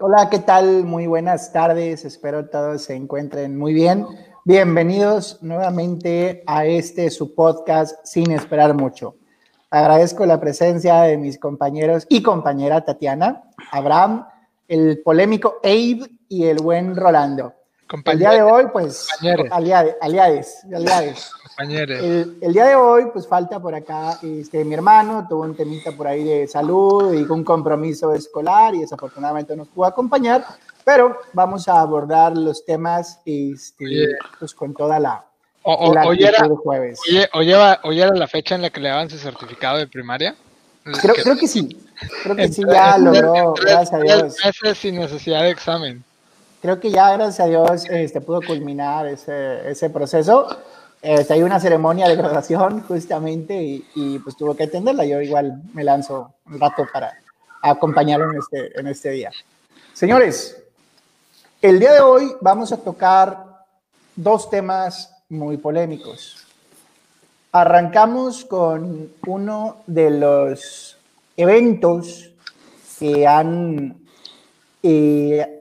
Hola, ¿qué tal? Muy buenas tardes. Espero todos se encuentren muy bien. Bienvenidos nuevamente a este su podcast Sin Esperar Mucho. Agradezco la presencia de mis compañeros y compañera Tatiana, Abraham, el polémico Abe y el buen Rolando. El día de hoy, pues, aliades, aliades, aliades. El, el, día de hoy, pues falta por acá este, mi hermano, tuvo un temita por ahí de salud y un compromiso escolar y desafortunadamente nos pudo acompañar, pero vamos a abordar los temas este, pues, con toda la, o, la hoy, era, jueves. Oye, era la fecha en la que le daban su certificado de primaria. Creo, creo que sí, creo que sí, ya logró, gracias a Dios. Meses sin necesidad de examen. Creo que ya, gracias a Dios, este, pudo culminar ese, ese proceso este, hay una ceremonia de graduación justamente y, pues tuvo que atenderla. Yo igual me lanzo un rato para acompañarlo en este, en este día. Señores, el día de hoy vamos a tocar dos temas muy polémicos. Arrancamos con uno de los eventos que han eh,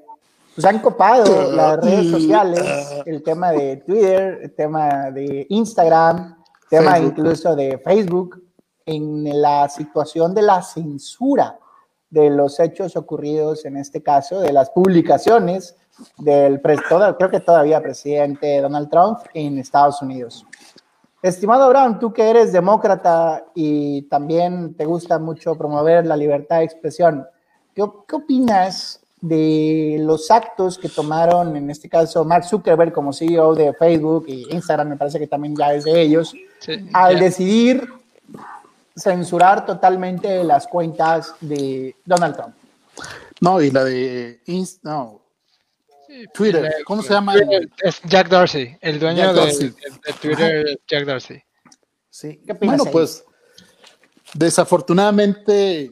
pues han copado las redes sociales, el tema de Twitter, el tema de Instagram, el tema incluso de Facebook, en la situación de la censura de los hechos ocurridos, en este caso, de las publicaciones del, creo que todavía presidente Donald Trump en Estados Unidos. Estimado Brown, tú que eres demócrata y también te gusta mucho promover la libertad de expresión, ¿qué, qué opinas de los actos que tomaron, en este caso, Mark Zuckerberg como CEO de Facebook y Instagram, me parece que también ya es de ellos, al decidir censurar totalmente las cuentas de Donald Trump. No, y la de no, Twitter, ¿cómo se llama? Es Jack Dorsey, el dueño de, Twitter, Jack Dorsey. Sí, bueno, pues desafortunadamente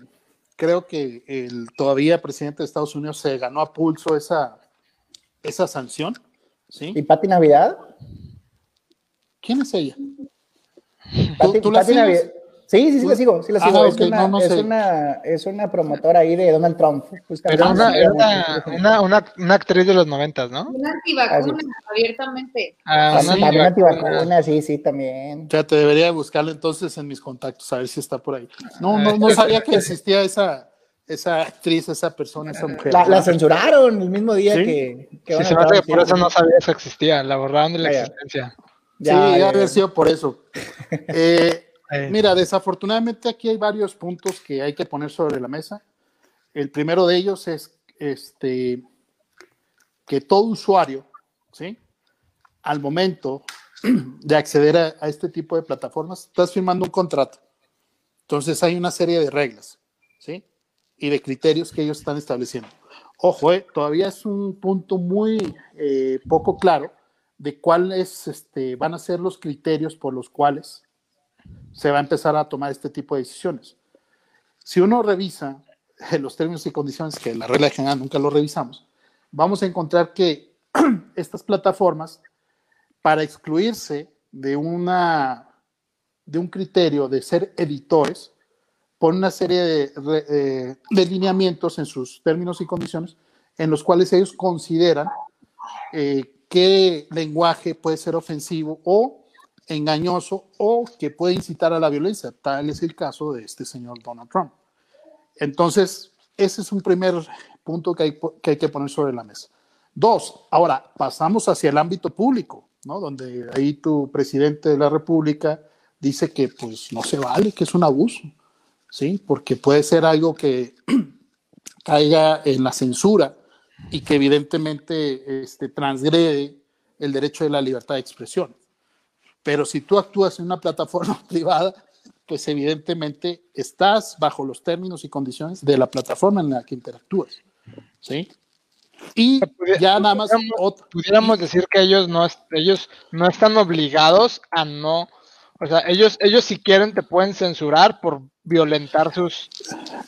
creo que el todavía presidente de Estados Unidos se ganó a pulso esa, esa sanción. ¿sí? ¿Y Pati Navidad? ¿Quién es ella? ¿Tú, la sigues? Sí, sí, sí la sigo, sí la sigo. Ah, es, una, es, una, es, una, promotora ahí de Donald Trump. Pero una, una, una, una, actriz de los noventas, ¿no? Una antivacuna, abiertamente. Ah, una antivacuna, sí, sí, también. Ya te debería buscarlo entonces en mis contactos, a ver si está por ahí. No, no, no sabía que existía esa, esa actriz, esa persona, esa mujer. La, censuraron el mismo día que, que, sí, se me que por eso no sabía que existía, la borraron de la existencia. Ya, sí, ya, haber sido por eso. Eh, Mira, desafortunadamente aquí hay varios puntos que hay que poner sobre la mesa. El primero de ellos es este, que todo usuario, ¿sí? Al momento de acceder a, este tipo de plataformas, estás firmando un contrato. Entonces hay una serie de reglas, ¿sí? Y de criterios que ellos están estableciendo. Ojo, eh, todavía es un punto muy eh, poco claro de cuáles este, van a ser los criterios por los cuales se va a empezar a tomar este tipo de decisiones. Si uno revisa los términos y condiciones, que la regla general nunca lo revisamos, vamos a encontrar que estas plataformas, para excluirse de, una, de un criterio de ser editores, ponen una serie de, de, lineamientos en sus términos y condiciones en los cuales ellos consideran eh, qué lenguaje puede ser ofensivo o engañoso o que puede incitar a la violencia. Tal es el caso de este señor Donald Trump. Entonces, ese es un primer punto que hay que, poner sobre la mesa. Dos, ahora pasamos hacia el ámbito público, ¿no? Donde ahí tu presidente de la República dice que pues no se vale, que es un abuso, ¿sí? Porque puede ser algo que caiga en la censura y que evidentemente este, transgrede el derecho de la libertad de expresión. Pero si tú actúas en una plataforma privada, pues evidentemente estás bajo los términos y condiciones de la plataforma en la que interactúas. ¿Sí? Y ya nada más. Pudiéramos, decir que ellos no, ellos no están obligados a no. O sea, ellos, ellos si quieren te pueden censurar por violentar sus.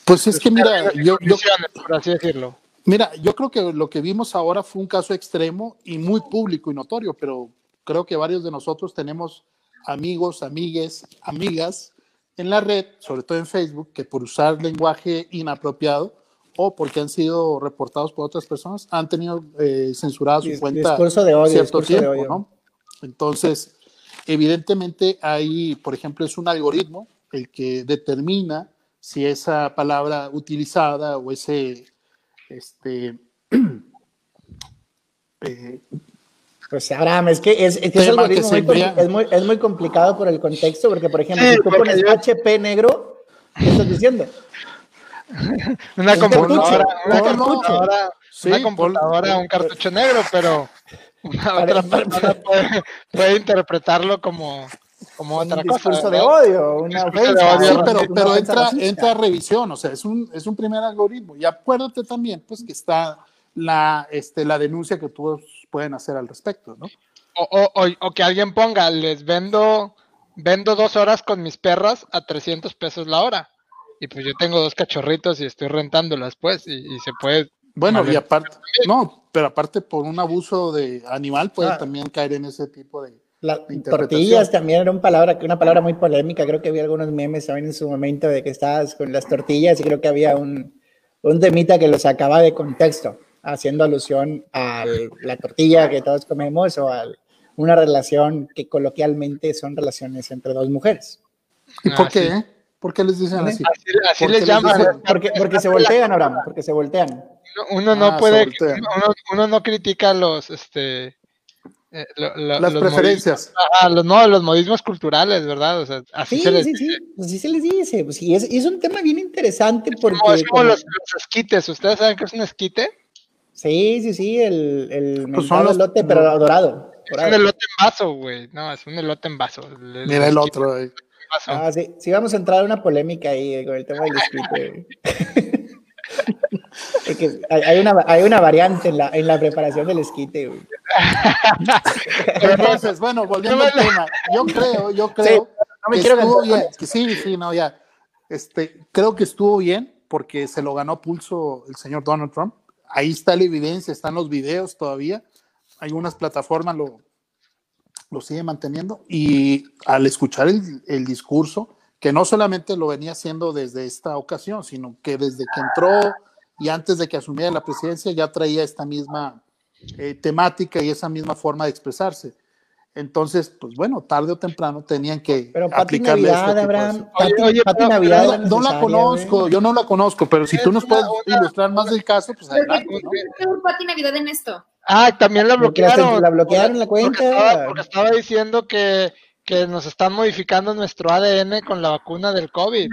Pues es que mira, yo, yo, por así decirlo. Mira, yo creo que lo que vimos ahora fue un caso extremo y muy público y notorio, pero creo que varios de nosotros tenemos amigos, amigues, amigas en la red, sobre todo en Facebook, que por usar lenguaje inapropiado o porque han sido reportados por otras personas, han tenido eh, censurada su cuenta discurso de odio, cierto de tiempo, odio. ¿no? Entonces, evidentemente hay, por ejemplo, es un algoritmo el que determina si esa palabra utilizada o ese, este, eh, Pues Abraham, es que es, es, que que algoritmo se muy es, muy, es muy complicado por el contexto, porque por ejemplo, Sí, si tú pones yo- HP negro, ¿qué estás diciendo? Una Un computadora, cartucho, una un computadora, Sí, una computadora, un cartucho negro, pero una otra Para- persona puede, puede interpretarlo como, como Un otra cosa. discurso de ¿verdad? odio, una discurso de ofensa. odio Sí, pero, pero entra, entra a revisión, o sea, es un, es un primer algoritmo. Y acuérdate también, pues, que está la, este, la denuncia que todos pueden hacer al respecto, ¿no? O, o, o, o que alguien ponga, les vendo, vendo dos horas con mis perras a 300 pesos la hora. Y pues yo tengo dos cachorritos y estoy rentándolas, pues, y, y se puede. Bueno, y aparte, no, pero aparte por un abuso de animal puede Ah. también caer en ese tipo de... Tortillas también era una palabra, una palabra muy polémica. Creo que había algunos memes también en su momento de que estabas con las tortillas y creo que había un, un temita que lo sacaba de contexto, haciendo alusión a la tortilla que todos comemos o a una relación que coloquialmente son relaciones entre dos mujeres. ¿Y por Ah, qué? sí. eh? ¿Por qué les dicen así? Así, así ¿Por les les llaman. dicen? Porque, porque se voltean, Abraham, porque se voltean. Uno no Ah, puede, uno, uno no critica los, este, eh, lo- lo- Las los preferencias. modismos- ah, los- no, los modismos culturales, ¿verdad? O sea, así Sí, se les sí, dice. sí, pues sí se les dice. Pues sí, es, y es un tema bien interesante porque... Como, es como como- los, los esquites. ¿Ustedes saben qué es un esquite? Sí, sí, sí, el, el Pues son los- elote, pero dorado. Es un elote en vaso, güey. No, es un elote en vaso. El- Mira el otro. eh. en vaso. Ah, sí, sí, vamos a entrar en una polémica ahí eh, con el tema del esquite. Porque hay, hay una, hay una variante en la, en la preparación del esquite. güey. Entonces, bueno, volviendo al tema, yo creo, yo creo no me que quiero estuvo bien, que sí, sí, no, ya, este, creo que estuvo bien porque se lo ganó pulso el señor Donald Trump. Ahí está la evidencia, están los videos todavía. Algunas plataformas lo, siguen manteniendo y al escuchar el, el discurso, que no solamente lo venía haciendo desde esta ocasión, sino que desde que entró y antes de que asumiera la presidencia ya traía esta misma eh, temática y esa misma forma de expresarse. Entonces, pues bueno, tarde o temprano tenían que Pero Pati aplicarle Navidad, este de- Abraham. Oye, Pati, oye, Pati pero- Navidad. No, la- no la necesaria, conozco, yo no la conozco, pero si Es tú nos puedes una- ilustrar más del caso, pues adelante, ¿qué ¿no? Pati Navidad en esto? Ah, también la bloquearon. la bloquearon la Porque cuenta. estaba, porque estaba diciendo que, que nos están modificando nuestro ADN con la vacuna del COVID.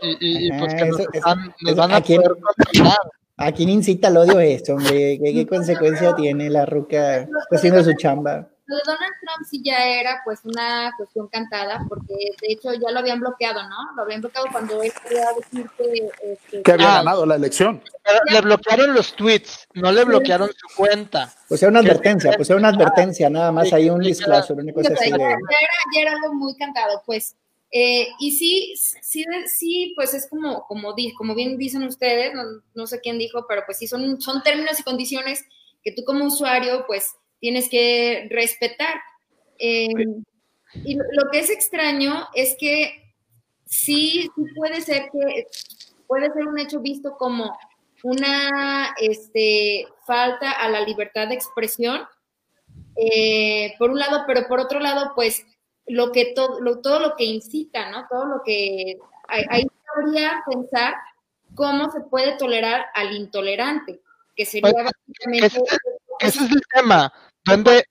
Y, y- y, pues que Ajá, nos, eso- eso- están- nos eso- van a ¿a quién? poder contaminar. ¿A quién incita el odio esto, hombre? ¿Qué, qué consecuencia tiene la ruca? Haciendo su chamba. Lo de Donald Trump sí ya era pues una cuestión cantada, porque de hecho ya lo habían bloqueado, ¿no? Lo habían bloqueado cuando él quería decir que... este, Que había Ah. ganado la elección. Le bloquearon los tweets, no le bloquearon su cuenta. Pues era una advertencia, pues era una advertencia, nada más Sí, hay un sí, disclosure, una cosa así ya, de... ya era, ya era algo muy cantado, pues. Eh, y sí, sí, sí, pues es como, como, di- como bien dicen ustedes, no, no sé quién dijo, pero pues sí, son, son términos y condiciones que tú como usuario, pues tienes que respetar. Eh, y lo, que es extraño es que sí, sí puede ser que puede ser un hecho visto como una este, falta a la libertad de expresión, eh, por un lado, pero por otro lado, pues lo que todo lo, todo lo que incita, ¿no? Todo lo que ahí cabría pensar cómo se puede tolerar al intolerante, que sería Pues, básicamente ese- Ese es el tema. Donde,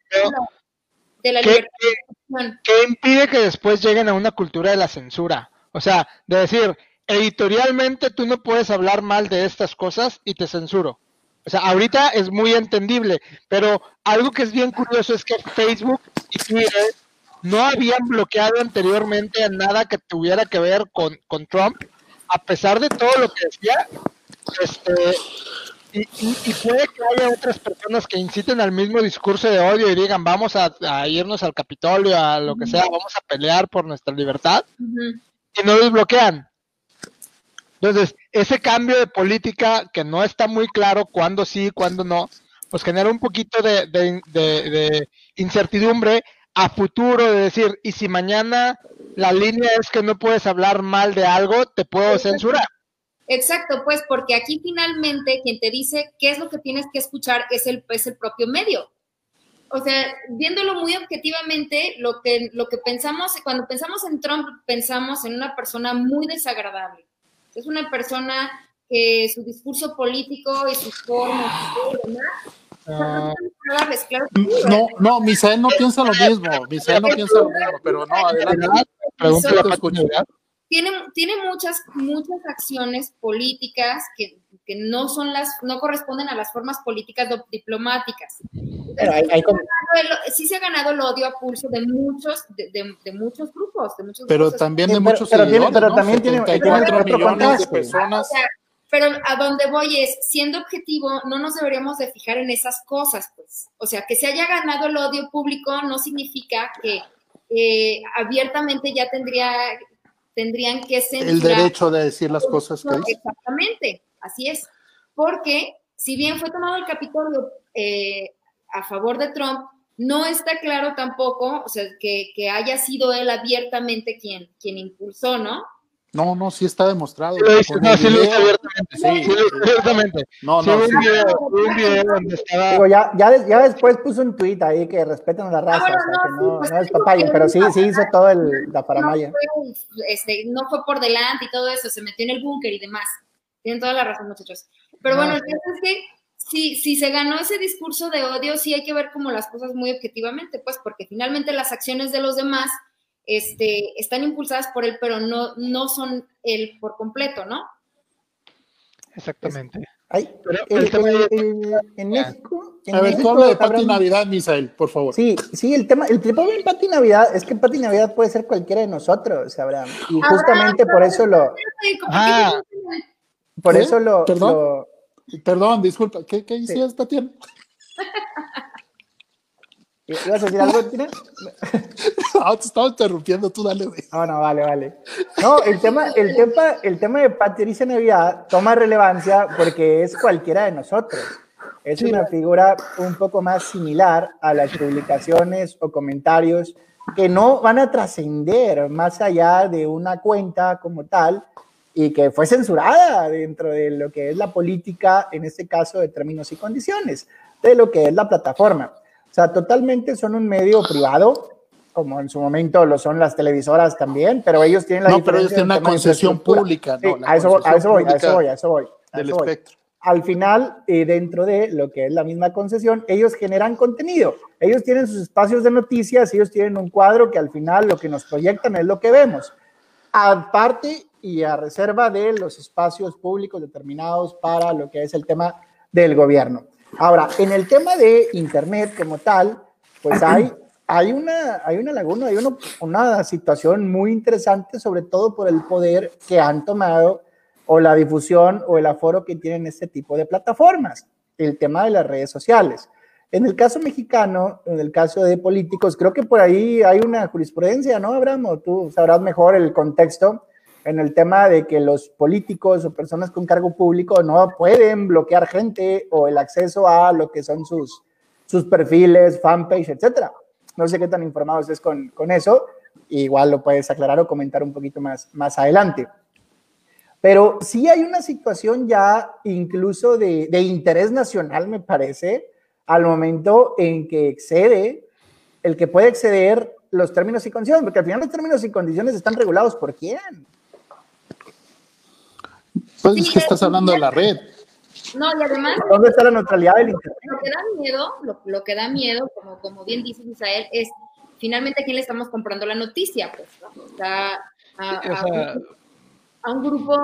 de la ¿qué- libertad qué- de expresión. ¿Qué impide que después lleguen a una cultura de la censura? O sea, de decir, editorialmente tú no puedes hablar mal de estas cosas y te censuro. O sea, ahorita es muy entendible, pero algo que es bien curioso es que Facebook y Twitter no habían bloqueado anteriormente a nada que tuviera que ver con, con Trump, a pesar de todo lo que decía. Este, y, y- y puede que haya otras personas que inciten al mismo discurso de odio y digan vamos a, a irnos al Capitolio, a lo que sea, vamos a pelear por nuestra libertad y no los bloquean. Entonces, ese cambio de política que no está muy claro cuándo sí, cuándo no, pues genera un poquito de, de- de- de incertidumbre a futuro de decir, y si mañana la línea es que no puedes hablar mal de algo, te puedo censurar. Exacto, pues porque aquí finalmente quien te dice qué es lo que tienes que escuchar es el, es el propio medio. O sea, viéndolo muy objetivamente, lo que, lo que pensamos, cuando pensamos en Trump, pensamos en una persona muy desagradable. Es una persona que su discurso político y sus formas y demás Ah. no, no, Misael no piensa lo mismo. Misael no piensa lo mismo, pero no, adelante. Tiene, tiene muchas, muchas acciones políticas que, que, no son las, no corresponden a las formas políticas diplomáticas. sí se ha ganado el odio a pulso de muchos, de, de, muchos grupos, de muchos pero también de muchos pero, tiene, pero también tiene, millones de personas. Pero a donde voy es, siendo objetivo, no nos deberíamos de fijar en esas cosas, pues. O sea, que se haya ganado el odio público no significa que eh, abiertamente ya tendría, tendrían que ser... El derecho de decir las cosas que Exactamente, así es. Porque si bien fue tomado el Capitolio eh, a favor de Trump, no está claro tampoco, o sea, que, que haya sido él abiertamente quien, quien impulsó, ¿no? No, no, sí está demostrado. no, sí lo hizo abiertamente. Sí, sí, abiertamente. No, no. Sí, un, video, un video donde estaba. Digo, ya, ya, ya, después puso un tweet ahí que respetan la raza, bueno, o sea, que no, pues no es papaya, pero sí, sí hizo todo el, la paramaya. No fue, este, no fue por delante y todo eso, se metió en el búnker y demás. Tienen toda la razón, muchachos. Pero bueno, el caso es que si, si se ganó ese discurso de odio, sí hay que ver como las cosas muy objetivamente, pues, porque finalmente las acciones de los demás este, están impulsadas por él, pero no, no son él por completo, ¿no? Exactamente. en México. a ver, tú habla de Pati Navidad, Misael, por favor. Sí, sí, el tema, el tema de Pati Navidad es que Pati Navidad puede ser cualquiera de nosotros, Abraham. Y justamente por eso lo. Ah, por eso lo. Perdón, perdón disculpa, ¿qué, qué hiciste, Tatiana? ¿Ibas a decir algo, Tina? no, te estaba interrumpiendo, tú dale, güey. No, no, vale, vale. No, el tema, el tema, el tema de Patricia Navidad toma relevancia porque es cualquiera de nosotros. Es una figura un poco más similar a las publicaciones o comentarios que no van a trascender más allá de una cuenta como tal y que fue censurada dentro de lo que es la política, en este caso de términos y condiciones, de lo que es la plataforma. O sea, totalmente son un medio privado, como en su momento lo son las televisoras también, pero ellos tienen la no, pero ellos tienen una concesión pública. no, a, eso, a, eso, voy, a eso voy, a eso voy. del espectro. Al final, eh, dentro de lo que es la misma concesión, ellos generan contenido. Ellos tienen sus espacios de noticias, ellos tienen un cuadro que al final lo que nos proyectan es lo que vemos. Aparte y a reserva de los espacios públicos determinados para lo que es el tema del gobierno. Ahora, en el tema de Internet como tal, pues hay, hay, una, hay una laguna, hay una situación muy interesante, sobre todo por el poder que han tomado o la difusión o el aforo que tienen este tipo de plataformas, el tema de las redes sociales. En el caso mexicano, en el caso de políticos, creo que por ahí hay una jurisprudencia, ¿no, Abraham? tú sabrás mejor el contexto en el tema de que los políticos o personas con cargo público no pueden bloquear gente o el acceso a lo que son sus, sus perfiles, fanpage, etcétera. No sé qué tan informado estés con, con eso, igual lo puedes aclarar o comentar un poquito más, más adelante. Pero sí hay una situación ya incluso de, de interés nacional, me parece, al momento en que excede, el que puede exceder los términos y condiciones, porque al final los términos y condiciones están regulados por quién. Pues que estás hablando de la red. No, y además... ¿Dónde está la neutralidad del Internet? Lo que da miedo, lo, que da miedo, como, como bien dice Israel, es finalmente a quién le estamos comprando la noticia, pues, O sea, a, un, grupo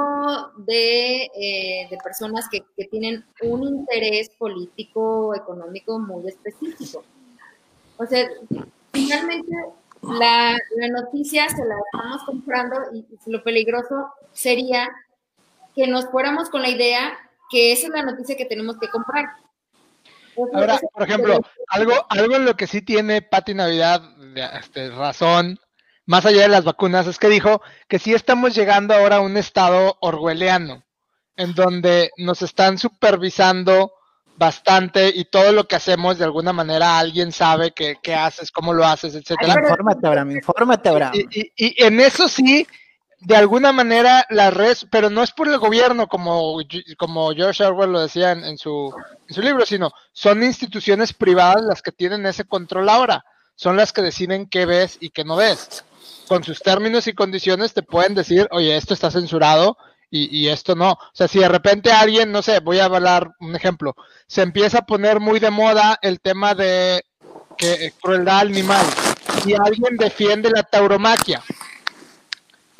de, eh, de personas que, que, tienen un interés político, económico muy específico. O sea, finalmente la, la noticia se la estamos comprando y lo peligroso sería que nos fuéramos con la idea que esa es la noticia que tenemos que comprar. Ahora, por ejemplo, algo, algo en lo que sí tiene Pati Navidad este, razón, más allá de las vacunas, es que dijo que sí estamos llegando ahora a un estado orwelliano, en donde nos están supervisando bastante y todo lo que hacemos de alguna manera alguien sabe qué, haces, cómo lo haces, etcétera. Infórmate, Abraham, infórmate, Abraham. y, y, en eso sí de alguna manera la red, pero no es por el gobierno como, como George Orwell lo decía en, su, en su libro, sino son instituciones privadas las que tienen ese control ahora, son las que deciden qué ves y qué no ves. Con sus términos y condiciones te pueden decir, oye, esto está censurado y, esto no. O sea, si de repente alguien, no sé, voy a hablar un ejemplo, se empieza a poner muy de moda el tema de que, crueldad animal y alguien defiende la tauromaquia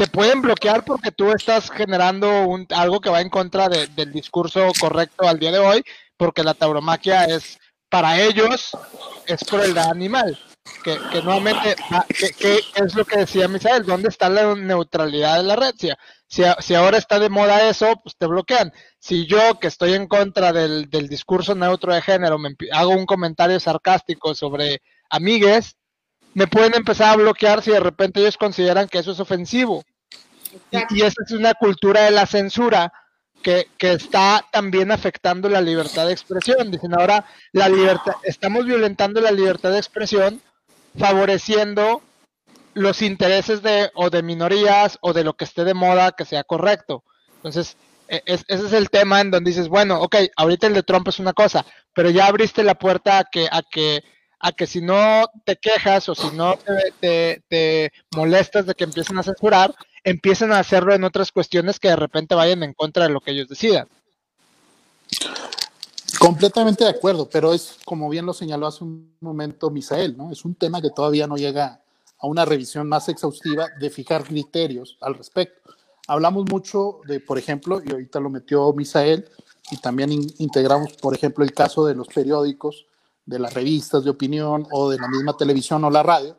te pueden bloquear porque tú estás generando un, algo que va en contra del discurso correcto al día de hoy, porque la tauromaquia es, para ellos, es crueldad animal. Que, que nuevamente, ah, que, es lo que decía Misael, ¿dónde está la neutralidad de la red? Si, si, ahora está de moda eso, pues te bloquean. Si yo, que estoy en contra del, del discurso neutro de género, me hago un comentario sarcástico sobre amigues, me pueden empezar a bloquear si de repente ellos consideran que eso es ofensivo. Y, esa es una cultura de la censura que, está también afectando la libertad de expresión. Dicen ahora, la libertad, estamos violentando la libertad de expresión, favoreciendo los intereses de o de minorías o de lo que esté de moda que sea correcto. Entonces, e, ese es el tema en donde dices, bueno, ok, ahorita el de Trump es una cosa, pero ya abriste la puerta a que, a que a que si no te quejas o si no te, molestas de que empiecen a censurar, empiecen a hacerlo en otras cuestiones que de repente vayan en contra de lo que ellos decidan. Completamente de acuerdo, pero es como bien lo señaló hace un momento Misael, ¿no? Es un tema que todavía no llega a una revisión más exhaustiva de fijar criterios al respecto. Hablamos mucho de, por ejemplo, y ahorita lo metió Misael, y también integramos, por ejemplo, el caso de los periódicos de las revistas de opinión o de la misma televisión o la radio,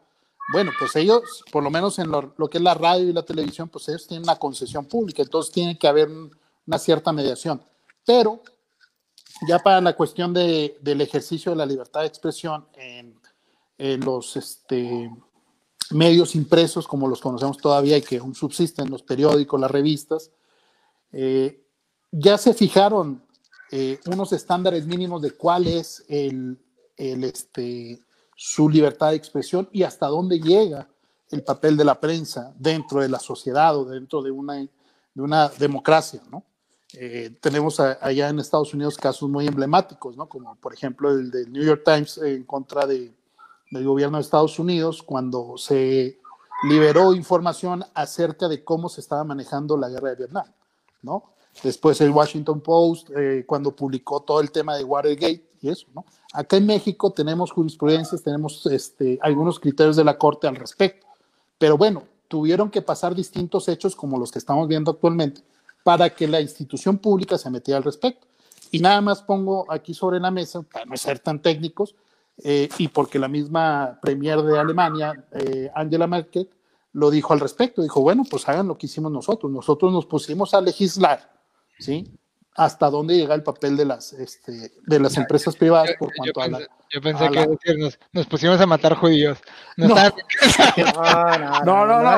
bueno, pues ellos, por lo menos en lo, que es la radio y la televisión, pues ellos tienen una concesión pública, entonces tiene que haber una cierta mediación. Pero ya para la cuestión de, del ejercicio de la libertad de expresión en, los este, medios impresos, como los conocemos todavía y que aún subsisten, los periódicos, las revistas, eh, ya se fijaron eh, unos estándares mínimos de cuál es el, el, este, su libertad de expresión y hasta dónde llega el papel de la prensa dentro de la sociedad o dentro de una, de una democracia, ¿no? Eh, tenemos allá en Estados Unidos casos muy emblemáticos, ¿no? Como por ejemplo el del New York Times en contra de, del gobierno de Estados Unidos cuando se liberó información acerca de cómo se estaba manejando la guerra de Vietnam, ¿no? Después el Washington Post, eh, cuando publicó todo el tema de Watergate y eso, ¿no? Acá en México tenemos jurisprudencias, tenemos este, algunos criterios de la Corte al respecto, pero bueno, tuvieron que pasar distintos hechos como los que estamos viendo actualmente para que la institución pública se metiera al respecto. Y nada más pongo aquí sobre la mesa, para no ser tan técnicos, eh, y porque la misma premier de Alemania, eh, Angela Merkel, lo dijo al respecto. Dijo, bueno, pues hagan lo que hicimos nosotros. Nosotros nos pusimos a legislar ¿sí? Hasta dónde llega el papel de las, este, de las empresas privadas por cuanto a la... Yo pensé que nos, nos, pusimos a matar judíos. No, no, no, no,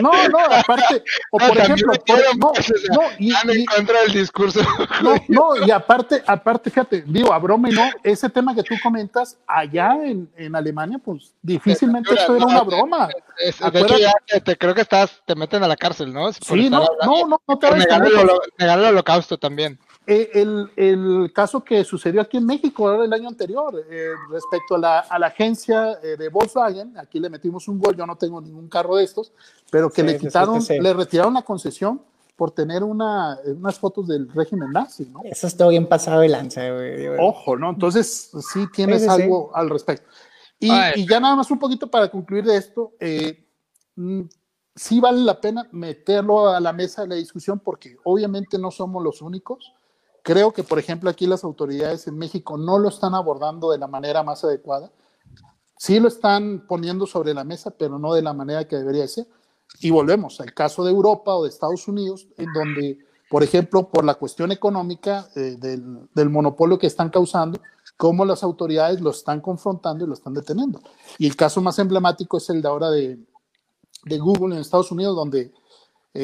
no, no, aparte, o por ejemplo, no, no, y, en contra del discurso. No, no, y aparte, aparte, fíjate, digo, a broma y no, ese tema que tú comentas, allá en, en Alemania, pues difícilmente esto era una broma. de hecho, ya te, creo que estás, te meten a la cárcel, ¿no? Sí, no, no, no, no te negar, el, holocausto también. Eh, el, el, caso que sucedió aquí en México el año anterior eh, respecto a la, a la agencia eh, de Volkswagen, aquí le metimos un gol, yo no tengo ningún carro de estos, pero que le quitaron, le retiraron la concesión por tener una, unas fotos del régimen nazi, ¿no? Eso está bien pasado de lanza, güey. Ojo, ¿no? Entonces, sí tienes algo al respecto. Y, y, ya nada más un poquito para concluir de esto, mm, sí vale la pena meterlo a la mesa de la discusión porque obviamente no somos los únicos. Creo que, por ejemplo, aquí las autoridades en México no lo están abordando de la manera más adecuada. Sí lo están poniendo sobre la mesa, pero no de la manera que debería ser. Y volvemos al caso de Europa o de Estados Unidos, en donde, por ejemplo, por la cuestión económica eh, del, monopolio que están causando, cómo las autoridades lo están confrontando y lo están deteniendo. Y el caso más emblemático es el de ahora de Google en Estados Unidos, donde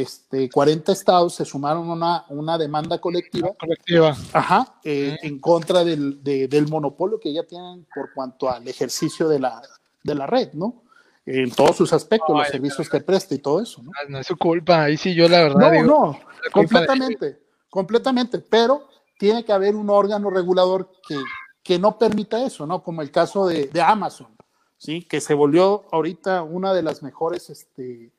este, 40 estados se sumaron a una, una demanda colectiva, colectiva. Ajá, eh, en contra del, del, monopolio que ya tienen por cuanto al ejercicio de la, de la red, ¿no? en todos sus aspectos, los servicios que presta y todo eso. ¿no? Ah, no es su culpa, ahí sí yo la verdad. No, no, completamente, completamente, pero tiene que haber un órgano regulador que, que no permita eso, ¿no? Como el caso de, de Amazon, ¿sí? Que se volvió ahorita una de las mejores, este,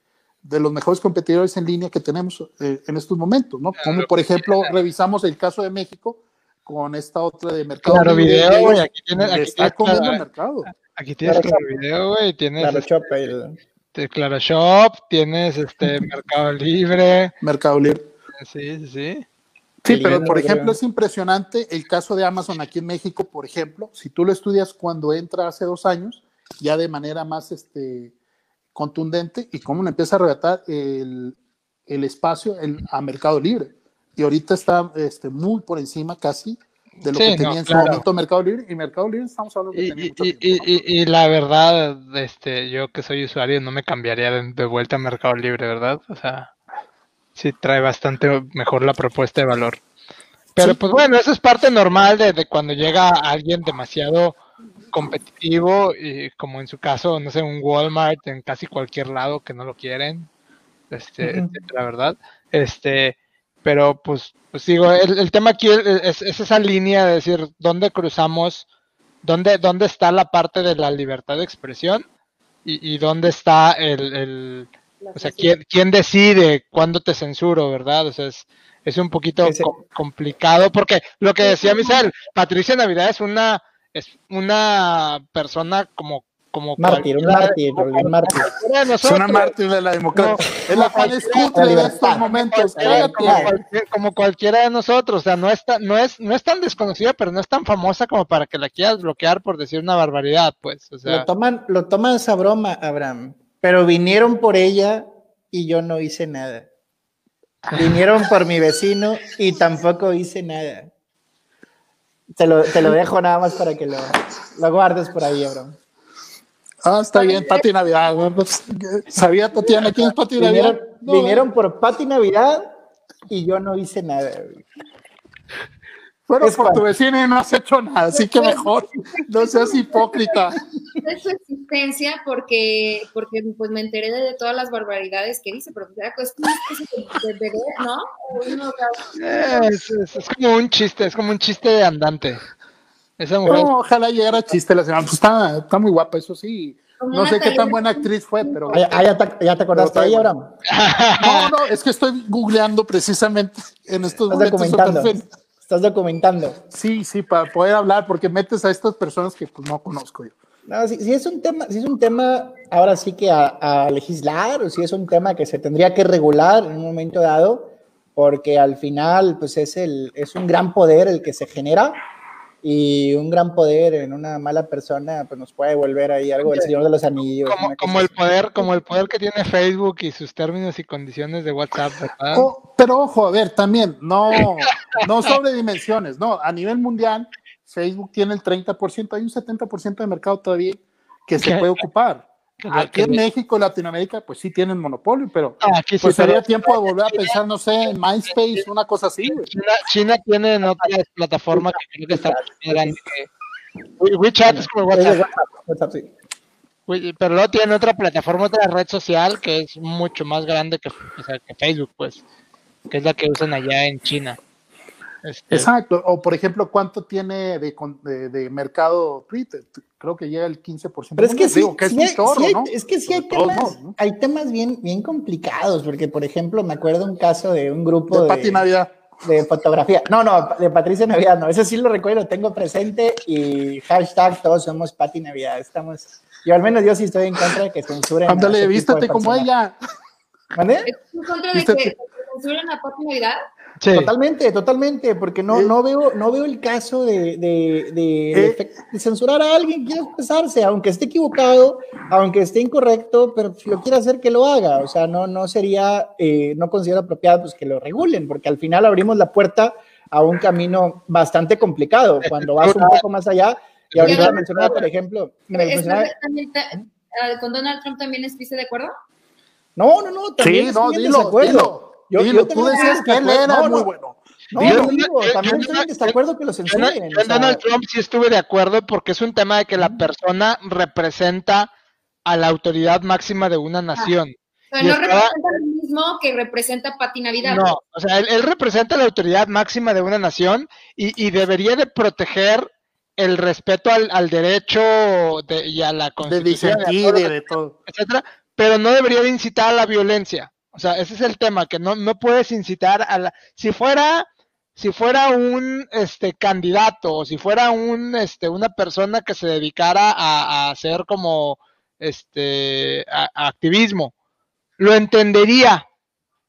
de los mejores competidores en línea que tenemos eh, en estos momentos, ¿no? Como por ejemplo, revisamos el caso de México con esta otra de mercado. Claro, video, güey, aquí tienes, aquí está tienes, comiendo claro, el mercado. aquí tienes Claro claro video, güey, tienes Claro, este, Shop, el- este, Claro Shop, tienes este Mercado Libre, Mercado Libre. sí, sí, sí. Sí, El pero por ejemplo es impresionante el caso de Amazon aquí en México, por ejemplo, si tú lo estudias cuando entra hace dos años, ya de manera más este, contundente y cómo le empieza a arrebatar el, el espacio en- a Mercado Libre. Y ahorita está este, muy por encima casi de lo Sí, que no, tenía en su claro. momento Mercado Libre. Y Mercado Libre estamos hablando que Y, tenía y, mucho y, tiempo, ¿no? y- y la verdad, este, yo que soy usuario no me cambiaría de, de vuelta a Mercado Libre, ¿verdad? O sea, sí trae bastante mejor la propuesta de valor. Pero Sí. pues bueno, eso es parte normal de, de cuando llega alguien demasiado competitivo y como en su caso, no sé, un Walmart en casi cualquier lado que no lo quieren, este, Ujú. etcétera, ¿verdad? Este, pero pues, pues digo, el, el tema aquí es, es esa línea de decir dónde cruzamos, dónde, dónde está la parte de la libertad de expresión y, y dónde está el, el o sea, ¿quién, quién decide cuándo te censuro, verdad? O sea, es, es un poquito com- complicado porque lo que decía Misael, Patricia Navidad es una es una persona como como Mártir, un cualquiera- mártir, un Es una mártir de la democracia. es la de estos momentos. Como, Cállate. cualquier- como cualquiera de nosotros, o sea, no es, tan, no, es, no es tan desconocida, pero no es tan famosa como para que la quieras bloquear por decir una barbaridad, pues, o sea, Lo toman, lo toman esa broma, Abraham. Pero vinieron por ella y yo no hice nada. Vinieron por mi vecino y tampoco hice nada. Te lo, te lo dejo nada más para que lo, lo guardes por ahí, Abraham. Ah, está bien, Pati Navidad. Pues, ¿Sabía Tatiana quién es Pati Navidad? Vinieron, No, vinieron por Pati Navidad y yo no hice nada. güey. Bueno, es por cual. tu vecino y no has hecho nada, así que mejor no seas hipócrita. de su existencia porque, porque pues me enteré de todas las barbaridades que dice, pero pues, era pues, una especie de, de bebé, ¿no? Es, es- es como un chiste, es como un chiste andante. Esa mujer, No, ojalá llegara chiste la semana. Pues está, está muy guapa, eso sí. No sé qué tan buena actriz fue, pero. Ah, ah, ya, te, ya te acordaste ahí, Abraham. No, no, es que estoy googleando precisamente en estos Estás momentos. Estás documentando. Sí, sí, para poder hablar, porque metes a estas personas que pues no conozco yo. No, si, si es un tema, si es un tema ahora sí que a, a legislar, o si es un tema que se tendría que regular en un momento dado, porque al final, pues es el, es un gran poder el que se genera, y un gran poder en una mala persona, pues nos puede volver ahí algo del Señor de los Anillos. como, como el así. poder, como el poder que tiene Facebook y sus términos y condiciones de WhatsApp, ¿verdad? Oh, pero ojo, a ver, también, no, no sobredimensiones, no, a nivel mundial, Facebook tiene el 30%, hay un 70% de mercado todavía que se puede ocupar. Que- Aquí en México, Latinoamérica, pues sí tienen monopolio, pero Ah, aquí sí, pues pero sería tiempo de volver a pensar, no sé, en MySpace, una cosa así. China, China tiene en otras plataformas que creo que está grande WeChat es como WhatsApp, pero luego tiene otra plataforma, otra red social que es mucho más grande que, o sea, que Facebook, pues, que es la que usan allá en China. Este, Exacto, o por ejemplo, ¿cuánto tiene de, con- de, de mercado Twitter? Creo que llega el 15%. Pero es que sí, Digo, que es sí hay, chorro, sí hay- ¿no? es que sí hay temas, modos, ¿no? hay temas bien, bien complicados, porque por ejemplo me acuerdo un caso de un grupo De de, Pati Navidad. de fotografía. No, no, de Patricia Navidad, no. Ese sí lo recuerdo, lo tengo presente y hashtag todos somos Pati Navidad. Estamos, yo al menos yo sí estoy en contra de que censuren. Ándale, vístete como ella. ¿Es en contra de ¿Viste que que- que censuren a Pati Navidad? Sí. Totalmente, totalmente, porque no, Eh. no, veo, no veo el caso de, de, de- Eh. de censurar a alguien que quiera expresarse, aunque esté equivocado, aunque esté incorrecto, pero si lo quiere hacer, que lo haga. O sea, no, no sería, eh, no considero apropiado pues, que lo regulen, porque al final abrimos la puerta a un camino bastante complicado, cuando vas un poco más allá. Y ahorita mencionaba, por ejemplo, me ¿Esto mencionaba- ah, ¿Con Donald Trump también estuviste de acuerdo? no, no, no, también Sí, estoy no, en dilo, desacuerdo. dilo. Yo- yo dilo. también Tú decías que él era No, muy no. bueno. No, Yo- no, digo, yo- también yo- estoy en desacuerdo que lo Yo, censuren. yo o en sea, Donald Trump sí estuve de acuerdo porque es un tema de que la persona representa a la autoridad máxima de una nación. Pero no representa lo mismo que representa Pati Navidad. No, o sea, él, representa la autoridad máxima de una nación y, debería de proteger el respeto al, derecho y a la constitución. De de todo. Etcétera, pero no debería de incitar a la violencia. O sea, ese es el tema, que no, no puedes incitar a la... Si fuera si fuera un este candidato o si fuera un este una persona que se dedicara a, hacer como este activismo lo entendería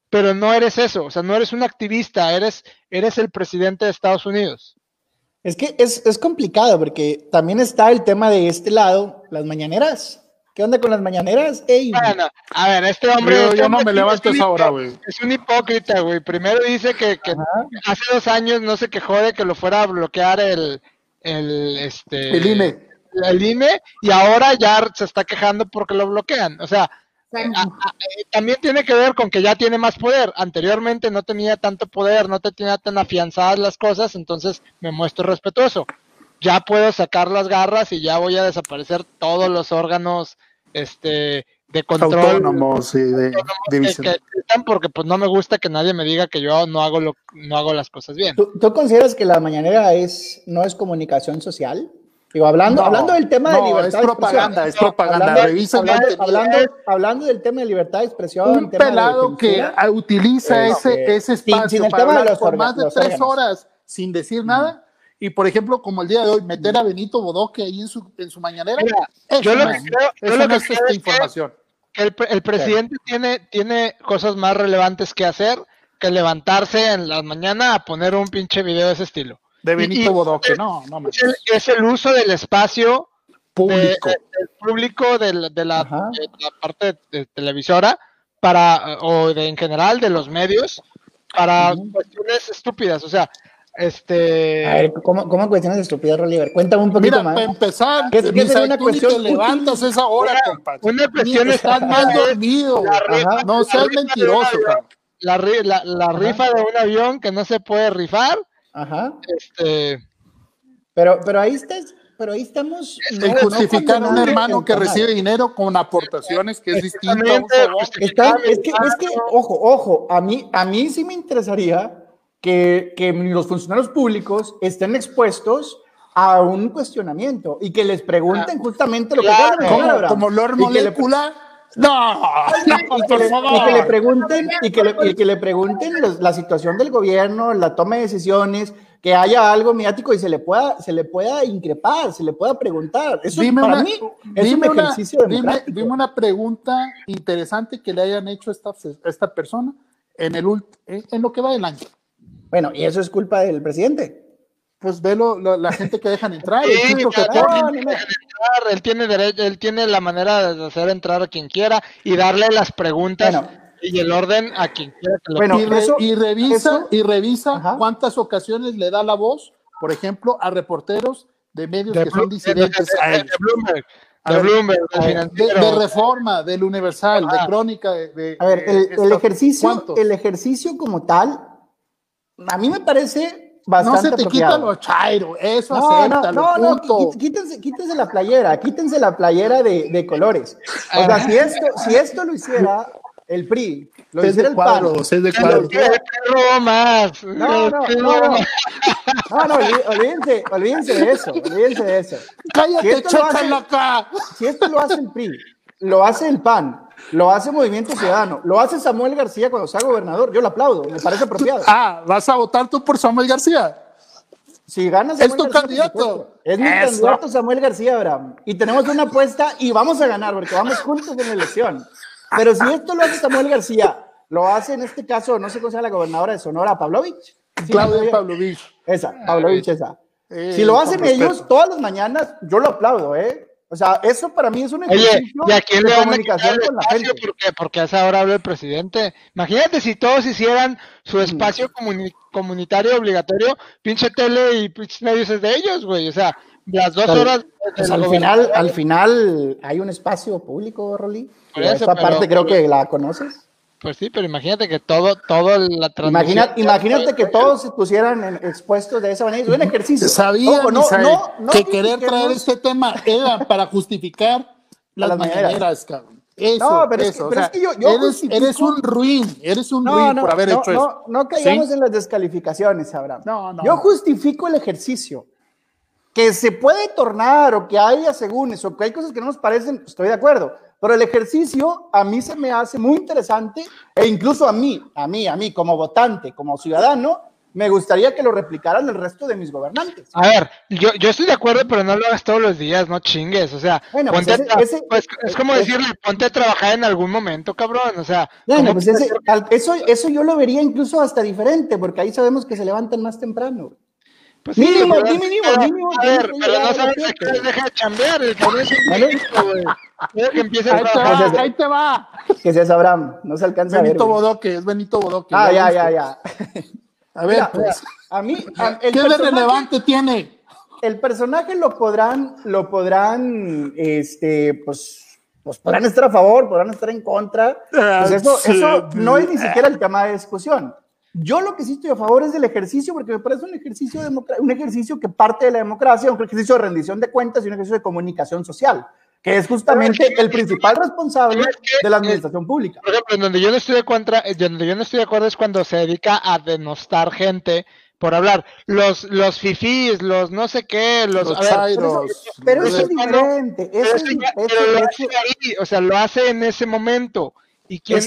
pero no eres eso o sea no eres un activista eres eres el presidente de Estados Unidos. Es que es, es complicado porque también está el tema de este lado las mañaneras ¿Qué onda con las mañaneras? Bueno, a ver, este hombre. Yo, este no me levanto esa hora, güey. Es un hipócrita, güey. Primero dice que, hace dos años no se quejó de que lo fuera a bloquear el. El, este, el INE. El INE, y ahora ya se está quejando porque lo bloquean. O sea, eh, también tiene que ver con que ya tiene más poder. Anteriormente no tenía tanto poder, no te tenía tan afianzadas las cosas, entonces me muestro respetuoso ya puedo sacar las garras y ya voy a desaparecer todos los órganos este de control autónomos y de división. porque pues no me gusta que nadie me diga que yo no hago lo, no hago las cosas bien. ¿Tú, consideras que la mañanera es no es comunicación social? Digo, hablando, hablando del tema de libertad es propaganda, es propaganda. Hablando, hablando, del tema de libertad de expresión. Un pelado que utiliza ese, ese espacio para hablar por más de tres horas sin decir nada y por ejemplo, como el día de hoy, meter a Benito Bodoque ahí en su, en su mañanera, yo lo que creo, yo lo que es esta información. Que el, el, presidente tiene, tiene cosas más relevantes que hacer que levantarse en la mañana a poner un pinche video de ese estilo. De Benito Bodoque, no, no me es, el, uso del espacio público, de, del público de, la, de la, parte de, televisora para, o de, en general de los medios, para cuestiones estúpidas. O sea, este. A ver, ¿cómo, cómo cuestiones estúpidas, Oliver? Cuéntame un poquito más. Para empezar, ¿qué, qué es una cuestión? Te levantas esa hora, compadre. Una cuestión es. Estás más dormido. no seas mentiroso, la, la, la, rifa de un avión que no se puede rifar. Ajá. Este. Pero, pero ahí estás. Pero ahí estamos. El justificar a un hermano que recibe dinero con aportaciones, que es distinto. Está, es, que, es que, ojo, ojo, a mí, a mí sí me interesaría que, que los funcionarios públicos estén expuestos a un cuestionamiento y que les pregunten justamente lo que como, como Lord Molecula. No, y que, le, y que le pregunten y que le, y que le pregunten la situación del gobierno, la toma de decisiones, que haya algo mediático y se le pueda se le pueda increpar, se le pueda preguntar. Eso dime para una, mí es un ejercicio una, dime, dime, una pregunta interesante que le hayan hecho a esta, esta persona en el en lo que va del año. Bueno, y eso es culpa del presidente. Pues velo, la gente que dejan entrar. Sí, que él tiene derecho, él tiene la manera de hacer entrar a quien quiera y darle las preguntas y el orden a quien quiera. Que lo bueno, y, revisa, y revisa cuántas ocasiones le da la voz, por ejemplo, a reporteros de medios que son disidentes de, a Bloomberg. De Bloomberg, de, Reforma, del Universal, de Crónica. De, a ver, el, ejercicio, el ejercicio como tal a mí me parece bastante. No se te quita lo chairo, eso no, no, no, no, quítense, quítense, la playera, quítense la playera de, de colores. O sea, si esto, si esto lo hiciera el PRI, lo es hiciera el PAN. Es de cuadros. más. No, no, no, no. No, no, olvídense, olvídense de eso, olvídense de eso. Cállate, si acá. Si esto lo hace el PRI, lo hace el PAN, lo hace Movimiento Ciudadano, lo hace Samuel García cuando sea gobernador. Yo lo aplaudo, me parece apropiado. Ah, ¿vas a votar tú por Samuel García? Si ganas, es tu candidato. Es mi candidato Samuel García Abraham. Y tenemos una apuesta y vamos a ganar porque vamos juntos en la elección. Pero si esto lo hace Samuel García, lo hace en este caso, no sé cómo se llama la gobernadora de Sonora, Pavlovich. Claudia Pavlovich. Esa, Pavlovich, esa. Eh, si lo hacen ellos todas las mañanas, yo lo aplaudo, ¿eh? O sea, eso para mí es un ejercicio Oye, ¿y a quién de le comunicación con la gente. Porque, porque a esa hora habla el presidente. Imagínate si todos hicieran su espacio comunitario obligatorio, pinche tele y pinches medios es de ellos, güey. O sea, las dos horas. Pues al final, al final hay un espacio público, Rolly. Esa parte creo que la conoces. Pues sí, pero imagínate que todo, todo la transmisión. imagínate que todos se pusieran expuestos de esa manera. Es un ejercicio. Sabía no, no, que querer traer este tema era para justificar las, mañaneras, cabrón. Eso, no, pero, eso, es, que, yo, eres, un ruin, eres un ruin por haber hecho eso. No, caigamos en las descalificaciones, Abraham. yo justifico el ejercicio. Que se puede tornar o que haya según o que hay cosas que no nos parecen, estoy de acuerdo. Pero el ejercicio a mí se me hace muy interesante e incluso a mí, a mí, a mí como votante, como ciudadano, me gustaría que lo replicaran el resto de mis gobernantes. A ver, yo, yo estoy de acuerdo, pero no lo hagas todos los días, no chingues. O sea, bueno, pues pues es como decirle, ponte a trabajar en algún momento, cabrón. O sea, bueno, pues eso, eso yo lo vería incluso hasta diferente, porque ahí sabemos que se levantan más temprano. Pues mínimo, sí, mínimo, mínimo, A ver, pero no sabes de qué deja de chambear, el cabrón es un güey. que empiece a trabajar. Ahí te va. Que se Abraham, no se alcanza Benito a ver. Benito Bodoque, es Benito Bodoque. Ah, ya, ya, ya. A ver, pues. a mí, ¿qué de relevante tiene? El personaje lo podrán, lo podrán, este, pues, pues podrán estar a favor, podrán estar en contra. Pues eso, eso no es ni siquiera el tema de discusión. Yo lo que sí estoy a favor es del ejercicio, porque me parece un ejercicio, un ejercicio que parte de la democracia, un ejercicio de rendición de cuentas y un ejercicio de comunicación social que es justamente el principal responsable de la administración pública. Por ejemplo, en donde yo no estoy de contra, donde yo no estoy de acuerdo es cuando se dedica a denostar gente por hablar. Los, los fifís, los no sé qué, los, los pero, eso, es diferente. Eso, o sea, lo hace en ese momento. ¿Y quién,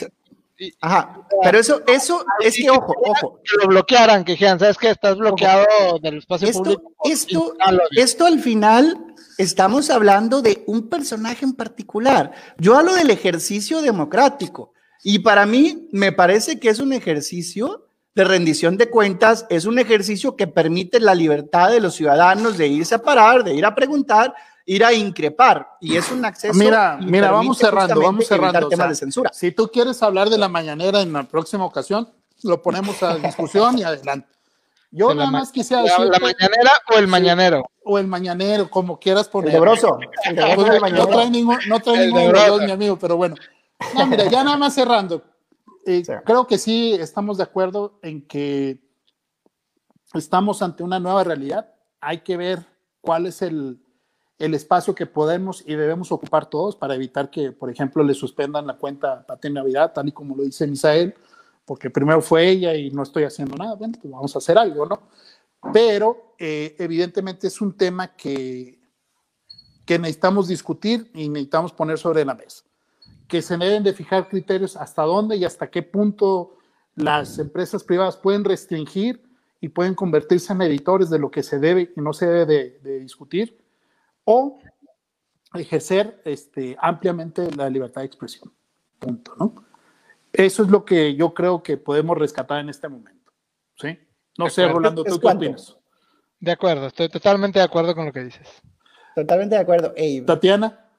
Ajá, pero eso, eso es que, ojo, ojo. Que lo bloquearan, que dijeran, ¿sabes qué? Estás bloqueado del espacio público. Esto, esto al final estamos hablando de un personaje en particular. Yo hablo del ejercicio democrático y para mí me parece que es un ejercicio de rendición de cuentas, es un ejercicio que permite la libertad de los ciudadanos de irse a parar, de ir a preguntar, ir a increpar y es un acceso. Mira, mira, vamos cerrando, vamos cerrando. de censura. Si tú quieres hablar de la mañanera en la próxima ocasión, lo ponemos a discusión y adelante. Yo nada más quisiera decir. ¿La mañanera o el mañanero? o el mañanero, como quieras poner. El broso. no trae ningún, no trae ningún dos, mi amigo, pero bueno. No, mira, ya nada más cerrando. Eh, creo que sí estamos de acuerdo en que estamos ante una nueva realidad. Hay que ver cuál es el, el espacio que podemos y debemos ocupar todos para evitar que, por ejemplo, le suspendan la cuenta Pate Navidad, tal y como lo dice Misael porque primero fue ella y no estoy haciendo nada, bueno, pues vamos a hacer algo, ¿no? Pero eh, evidentemente es un tema que, que necesitamos discutir y necesitamos poner sobre la mesa, que se deben de fijar criterios hasta dónde y hasta qué punto las empresas privadas pueden restringir y pueden convertirse en editores de lo que se debe y no se debe de, de discutir, o ejercer este, ampliamente la libertad de expresión. Punto, ¿no? Eso es lo que yo creo que podemos rescatar en este momento. ¿sí? No sé, Rolando, ¿tú qué opinas? De acuerdo, estoy totalmente de acuerdo con lo que dices. Totalmente de acuerdo. Tatiana.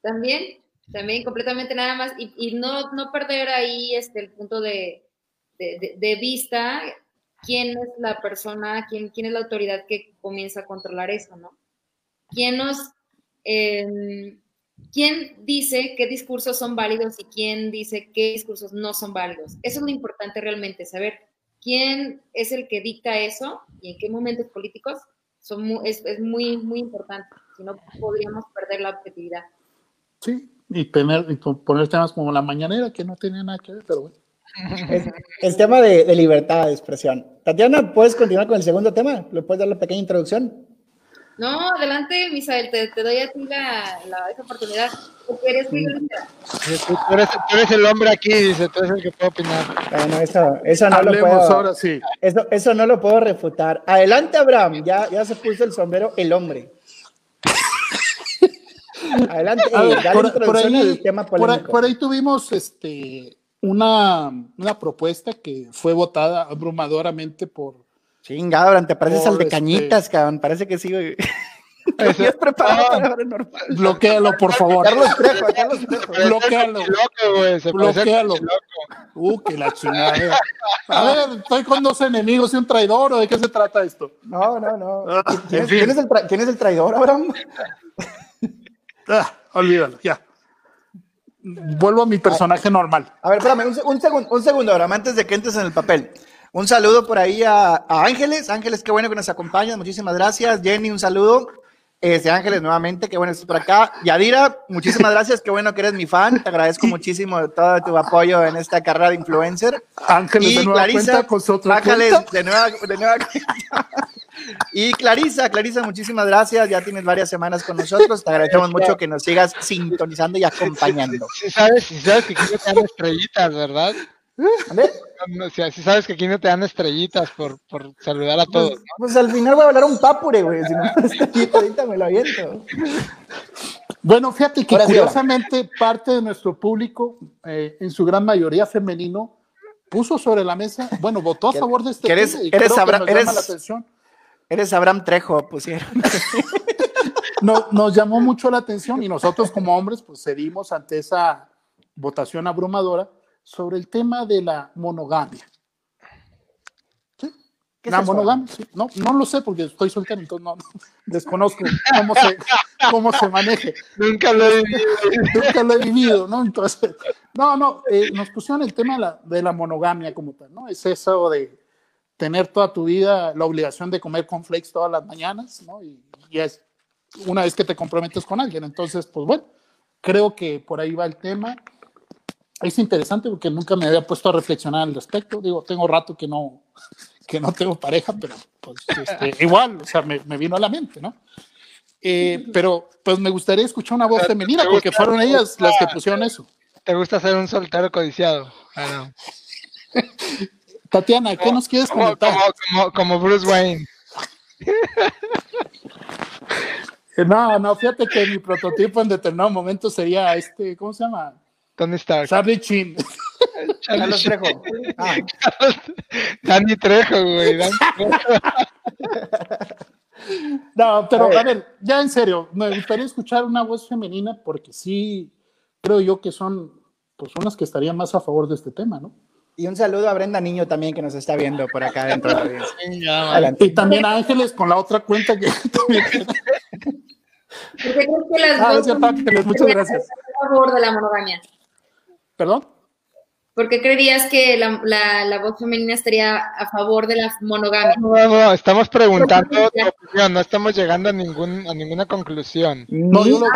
También, también completamente nada más. Y, no, no perder ahí este, el punto de, de, vista quién es la persona, quién, quién es la autoridad que comienza a controlar eso, ¿no? ¿Quién nos, em, quién dice qué discursos son válidos y quién dice qué discursos no son válidos. Eso es lo importante realmente, saber quién es el que dicta eso y en qué momentos políticos son es, muy, muy importante. Si no, podríamos perder la objetividad. Sí, y, tener, y poner temas como la mañanera, que no tiene nada que ver, pero bueno. El, tema de, de, libertad de expresión. Tatiana, ¿puedes continuar con el segundo tema? ¿Le puedes dar la pequeña introducción? No, adelante, Misael, te, te doy a ti la, la esa oportunidad. Porque eres Tú eres, tú eres el hombre aquí, dice, tú eres el que puede opinar. Bueno, eso, eso no lo puedo. Ahora sí. Eso, eso no lo puedo refutar. Adelante, Abraham, ya, ya se puso el sombrero el hombre. Adelante, eh, por, ahí, tema polémico. Por ahí, tuvimos este, una, una propuesta que fue votada abrumadoramente por Chingado, Abraham, te pareces al de este cañitas, cabrón. Parece que sí, güey. ¿Estás preparado para normal? Bloquéalo, por favor. Carlos Trejo, Carlos Trejo. Bloquéalo. Bloquéalo. Uh, que la chingada. A ver, estoy con dos enemigos y un traidor, ¿o de qué se trata esto? No, no, no. Ah, ¿Quién, es, ¿quién, es, el ¿Quién es el traidor, Abraham? Ah, olvídalo, ya. Vuelvo a mi personaje normal. A ver, espérame, un, un, segundo, un segundo, Abraham, antes de que entres en el papel. Un saludo por ahí a, Ángeles. Ángeles, qué bueno que nos acompañas. Muchísimas gracias. Jenny, un saludo. Este, Ángeles, nuevamente, qué bueno estás por acá. Yadira, muchísimas gracias, qué bueno que eres mi fan. Te agradezco muchísimo todo tu apoyo en esta carrera de influencer. Ángeles, y de nueva Clarisa, cuenta con su otra Ángeles, cuenta. de nueva, de nueva cuenta. Y Clarisa, Clarisa, muchísimas gracias. Ya tienes varias semanas con nosotros. Te agradecemos mucho que nos sigas sintonizando y acompañando. Si sabes, si sabes que aquí no te dan estrellitas, ¿verdad? Si, si sabes que aquí no te dan estrellitas por, por saludar a todos. Pues, pues al final voy a hablar un papure, güey. Si no, ahorita, ahorita me lo aviento. Bueno, fíjate que Ahora sí, curiosamente parte de nuestro público, eh, en su gran mayoría femenino, puso sobre la mesa, bueno, votó a favor de este eres- tema y eres creo que Abra- nos llama eres- la atención. Eres Abraham Trejo, pusieron. No, nos llamó mucho la atención y nosotros como hombres pues cedimos ante esa votación abrumadora sobre el tema de la monogamia. ¿Sí? ¿Qué es La eso? monogamia, sí. No, no lo sé porque estoy soltero, entonces no, no, desconozco cómo se, cómo se maneje. Nunca lo he vivido. Nunca lo he vivido, ¿no? Entonces, no, no, eh, nos pusieron el tema de la, de la monogamia como tal, ¿no? Es eso de tener toda tu vida la obligación de comer cornflakes todas las mañanas, ¿no? Y, y es una vez que te comprometes con alguien. Entonces, pues bueno, creo que por ahí va el tema. Es interesante porque nunca me había puesto a reflexionar al respecto. Digo, tengo rato que no, que no tengo pareja, pero pues este, igual, o sea, me, me vino a la mente, ¿no? Eh, pero pues me gustaría escuchar una voz ¿Te femenina porque fueron ellas las que pusieron eso. ¿Te gusta ser un soltero codiciado? Ah, no. Tatiana, ¿qué nos quieres Como, comentar? como, como, como Bruce Wayne. No, no, fíjate que mi prototipo en determinado momento sería este, ¿cómo se llama? Tony Stark. Charlie Chin. Carlos Trejo. Ah, Danny Trejo, güey. Danny Trejo. No, pero A ver. a ver, ya en serio, me gustaría escuchar una voz femenina porque sí creo yo que son pues son las que estarían más a favor de este tema, ¿no? y un saludo a Brenda Niño también que nos está viendo por acá dentro de la. Y también a Ángeles con la otra cuenta que también ¿Por qué crees que las Ah, dos muchas gracias. a favor de la monogamia? Perdón. ¿Por qué creerías que la, la, la voz femenina estaría a favor de la monogamia? No, no, no, estamos preguntando tu opinión, no estamos llegando a, ningún, a ninguna conclusión. No, yo lo-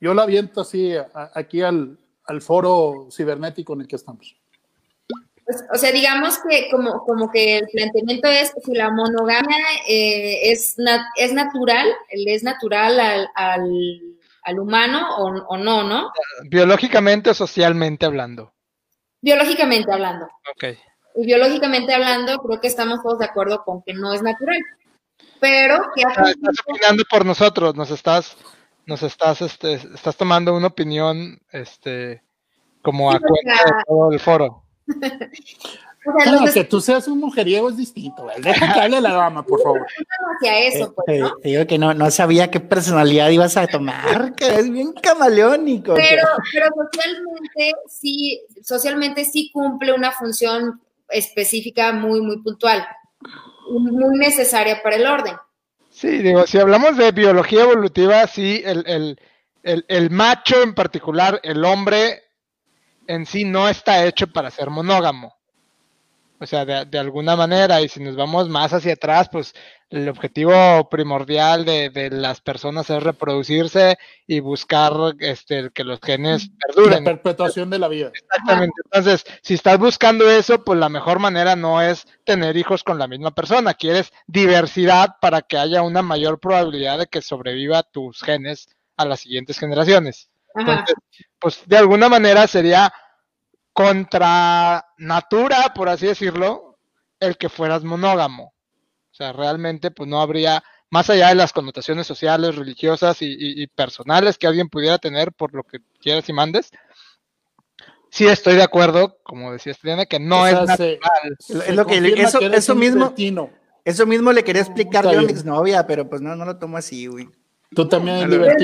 yo la aviento así a- aquí al, al foro cibernético en el que estamos. Pues, o sea, digamos que como, como que el planteamiento es si la monogamia eh, es, na- es natural, le es natural al, al, al humano o, o no, ¿no? Biológicamente o socialmente hablando. Biológicamente hablando. Ok. Y biológicamente hablando, creo que estamos todos de acuerdo con que no es natural. Pero que Ah, Estás opinando por nosotros, nos estás, nos estás, este, estás tomando una opinión, este, como a Sí, porque cuenta de todo el foro. o sea, No, los que tú seas un mujeriego es distinto. Deja que hable la dama, por favor. hacia eso, pues, Eh, ¿no? te digo que no, no sabía qué personalidad ibas a tomar, que es bien camaleónico. Pero, pero socialmente sí, socialmente sí cumple una función específica muy, muy puntual, muy necesaria para el orden. Sí, digo, si hablamos de biología evolutiva, sí, el, el, el, el macho en particular, el hombre en sí no está hecho para ser monógamo. O sea, de, de alguna manera, y si nos vamos más hacia atrás, pues el objetivo primordial de, de las personas es reproducirse y buscar este, que los genes La perduren. perpetuación de la vida. Exactamente. Entonces, si estás buscando eso, pues la mejor manera no es tener hijos con la misma persona. Quieres diversidad para que haya una mayor probabilidad de que sobreviva tus genes a las siguientes generaciones. Ajá. Entonces, pues de alguna manera sería contra natura, por así decirlo, el que fueras monógamo. O sea, realmente pues no habría, más allá de las connotaciones sociales, religiosas y, y- y personales que alguien pudiera tener por lo que quieras y mandes, sí estoy de acuerdo, como decía Estrella, que no O es se- natural. Es lo que- eso- eso mismo-. Eso mismo le quería explicar yo a mi exnovia, pero pues no, no lo tomo así, güey. Tú también eres.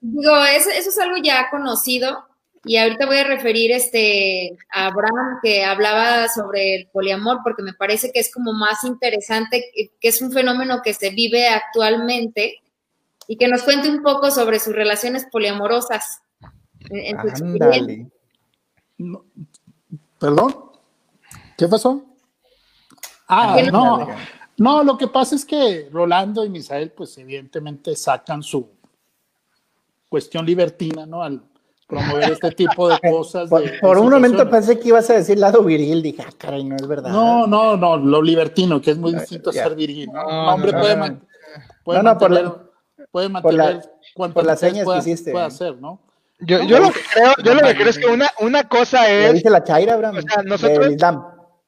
Digo, eso, eso es algo ya conocido y ahorita voy a referir este, a Abraham que hablaba sobre el poliamor porque me parece que es como más interesante, que- que es un fenómeno que se vive actualmente y que nos cuente un poco sobre sus relaciones poliamorosas. en-. No, ¿Perdón? ¿Qué pasó? Ah, no. No, lo que pasa es que Rolando y Misael, pues evidentemente sacan su cuestión libertina, ¿no? Al promover este tipo de cosas. Por, un momento pensé que ibas a decir lado viril, dije, ah, caray, no es verdad. No, no, no, lo libertino, que es muy distinto a ser viril. ¿no? Hombre puede, puede, no, mantener, por la, puede mantener por, las señas pueda, que hiciste. puede hacer, ¿no? Yo, yo, lo que creo, yo lo que creo es que una, una cosa es. dice la Chaira, Abraham, o sea, nosotros,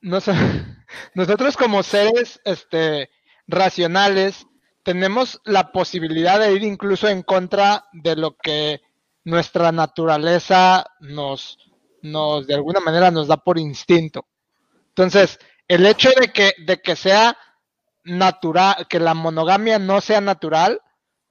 nosotros, nosotros como seres este, racionales tenemos la posibilidad de ir incluso en contra de lo que nuestra naturaleza nos, nos de alguna manera nos da por instinto. Entonces, el hecho de que, de que sea natural, que la monogamia no sea natural,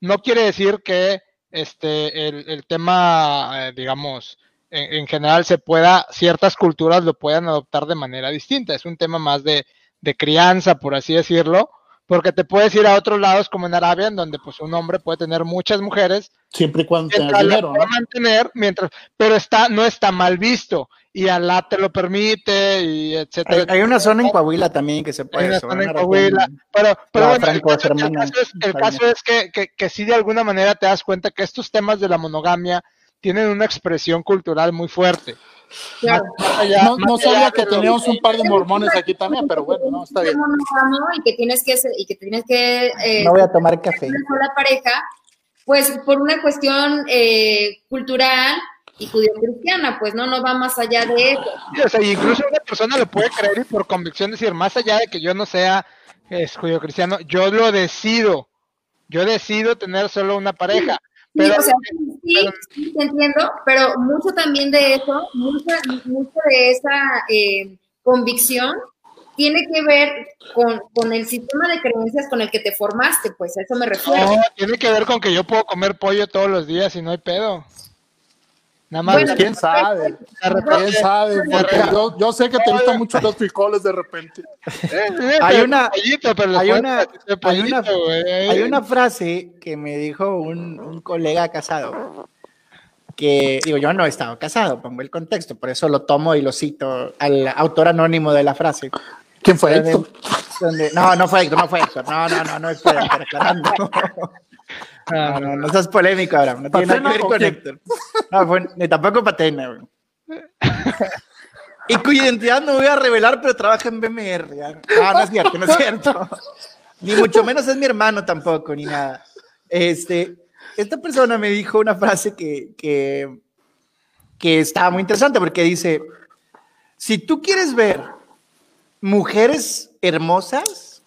no quiere decir que este, el, el tema, eh, digamos, en, en, general se pueda, ciertas culturas lo puedan adoptar de manera distinta. Es un tema más de, de crianza, por así decirlo, porque te puedes ir a otros lados como en Arabia, en donde pues un hombre puede tener muchas mujeres. Siempre y cuando tenga dinero, ¿no? mantener, mientras, pero está, no está mal visto, y Alá te lo permite, y etcétera. Hay, hay una zona en Coahuila también que se puede. Hay una zona en Coahuila, pero, pero bueno, el, caso, el, caso es, el caso es que, que, que sí de alguna manera te das cuenta que estos temas de la monogamia tienen una expresión cultural muy fuerte. Claro. Allá, no, no sabía que teníamos un par de mormones aquí también, pero bueno, no, está bien. Y que tienes que, y que, tienes que eh, no voy a tomar café. La pareja, pues por una cuestión eh, cultural y judío-cristiana, pues no, no va más allá de eso. Sí, o sea, incluso una persona lo puede creer y por convicción decir, más allá de que yo no sea es, judío-cristiano, yo lo decido, yo decido tener solo una pareja. Pero, sí, o sea, sí, sí, te entiendo, pero mucho también de eso, mucha, mucho de esa eh, convicción tiene que ver con, con, el sistema de creencias con el que te formaste, pues a eso me refiero. No, tiene que ver con que yo puedo comer pollo todos los días y no hay pedo. Nada más, bueno, quién sabe, quién sabe, porque yo, yo, sé que te gustan mucho los frijoles de repente. hay una, hay una, hay una, hay una frase que me dijo un, un colega casado, que digo, yo no he estado casado, pongo el contexto, por eso lo tomo y lo cito al autor anónimo de la frase. ¿Quién fue Héctor? No, no fue Héctor, no fue Héctor, no, no, no, no es Héctor, aclarando. No, no, no seas polémico, ahora. No tiene nada que ver con Héctor. No, fue, ni tampoco Patena. Y cuya identidad no voy a revelar, pero trabaja en BMR. ¿ya? No, no es cierto, no es cierto. Ni mucho menos es mi hermano tampoco, ni nada. Este, esta persona me dijo una frase que, que, que estaba muy interesante porque dice, si tú quieres ver mujeres hermosas,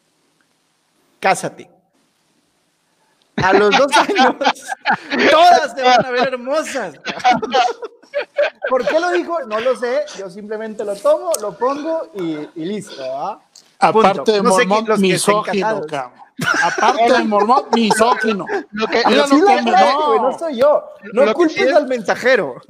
cásate. A los dos años, todas te van a ver hermosas. ¿Por qué lo dijo? No lo sé. Yo simplemente lo tomo, lo pongo y, y listo. ¿ah? Aparte de no mormón, sé misógino, Aparte de mormón, misógino. Lo que, lo sí que no. no soy yo. No culpes sí al mensajero.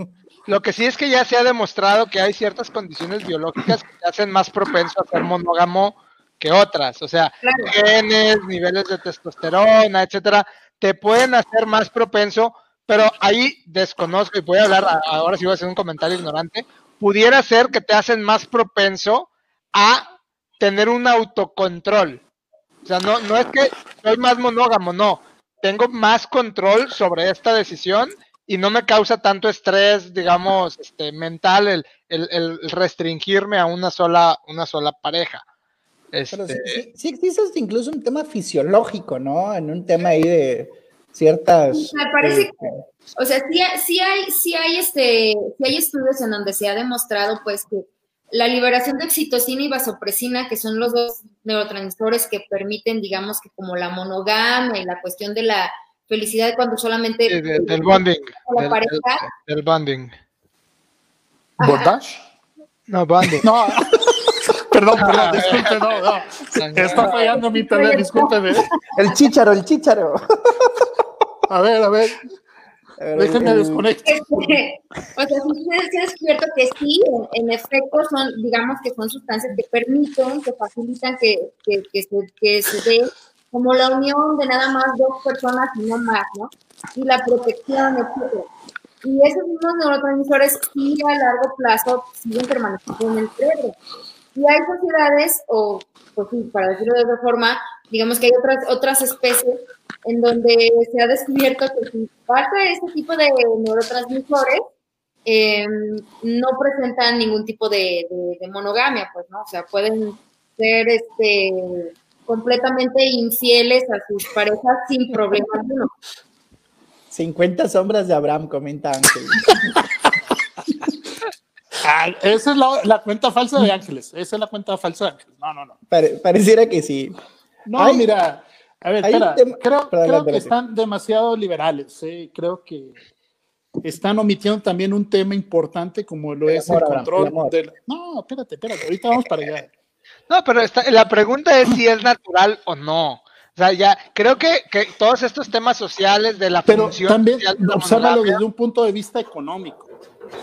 Lo que sí es que ya se ha demostrado que hay ciertas condiciones biológicas que te hacen más propenso a ser monógamo que otras, o sea, claro. genes, niveles de testosterona, etcétera, te pueden hacer más propenso, pero ahí desconozco y voy a hablar, ahora sí voy a hacer un comentario ignorante, pudiera ser que te hacen más propenso a tener un autocontrol. O sea, no, no es que soy más monógamo, no, tengo más control sobre esta decisión y no me causa tanto estrés, digamos, este, mental el, el, el restringirme a una sola, una sola pareja. Este... Pero sí, sí, existe incluso un tema fisiológico, ¿no? En un tema ahí de ciertas... Me parece eh, que, o sea, sí, sí, hay, sí, hay este, sí hay estudios en donde se ha demostrado, pues, que la liberación de oxitocina y vasopresina, que son los dos neurotransmisores que permiten, digamos, que como la monogamia y la cuestión de la felicidad cuando solamente... Sí, de, del bonding. La del, pareja. Del, del bonding. ¿Bondage? No, bonding. No. Perdón, perdón, disculpe, no, no. Está fallando mi internet, discúlpeme. El chicharo, el chicharo. A ver, a ver. Déjenme el, desconectar. Este, o sea, sí es cierto que sí, en, en, efecto, son, digamos que son sustancias que permiten, que facilitan que, que, que, se, que se dé como la unión de nada más dos personas y no más, ¿no? Y la protección, etc. Y esos mismos neurotransmisores sí a largo plazo siguen permaneciendo en el cerebro. Y hay sociedades, o pues sí, para decirlo de otra forma, digamos que hay otras, otras especies en donde se ha descubierto que si parte de este tipo de neurotransmisores em, no presentan ningún tipo de, monogamia, pues, ¿no? O sea, pueden ser este, completamente infieles a sus parejas sin problema alguno. 50 sombras de Abraham, comenta Ángel. Ah, esa es la, cuenta falsa de Ángeles. Esa es la cuenta falsa de Ángeles. No, no, no. pareciera que sí. No, mira, a ver, espera, creo, que están demasiado liberales. ¿eh? Creo que están omitiendo también un tema importante como lo es el control. No, espérate, espérate, ahorita vamos para allá. No, pero la pregunta es si es natural o no. O sea, ya creo que, que todos estos temas sociales de la pero función también obsérvalo desde un punto de vista económico.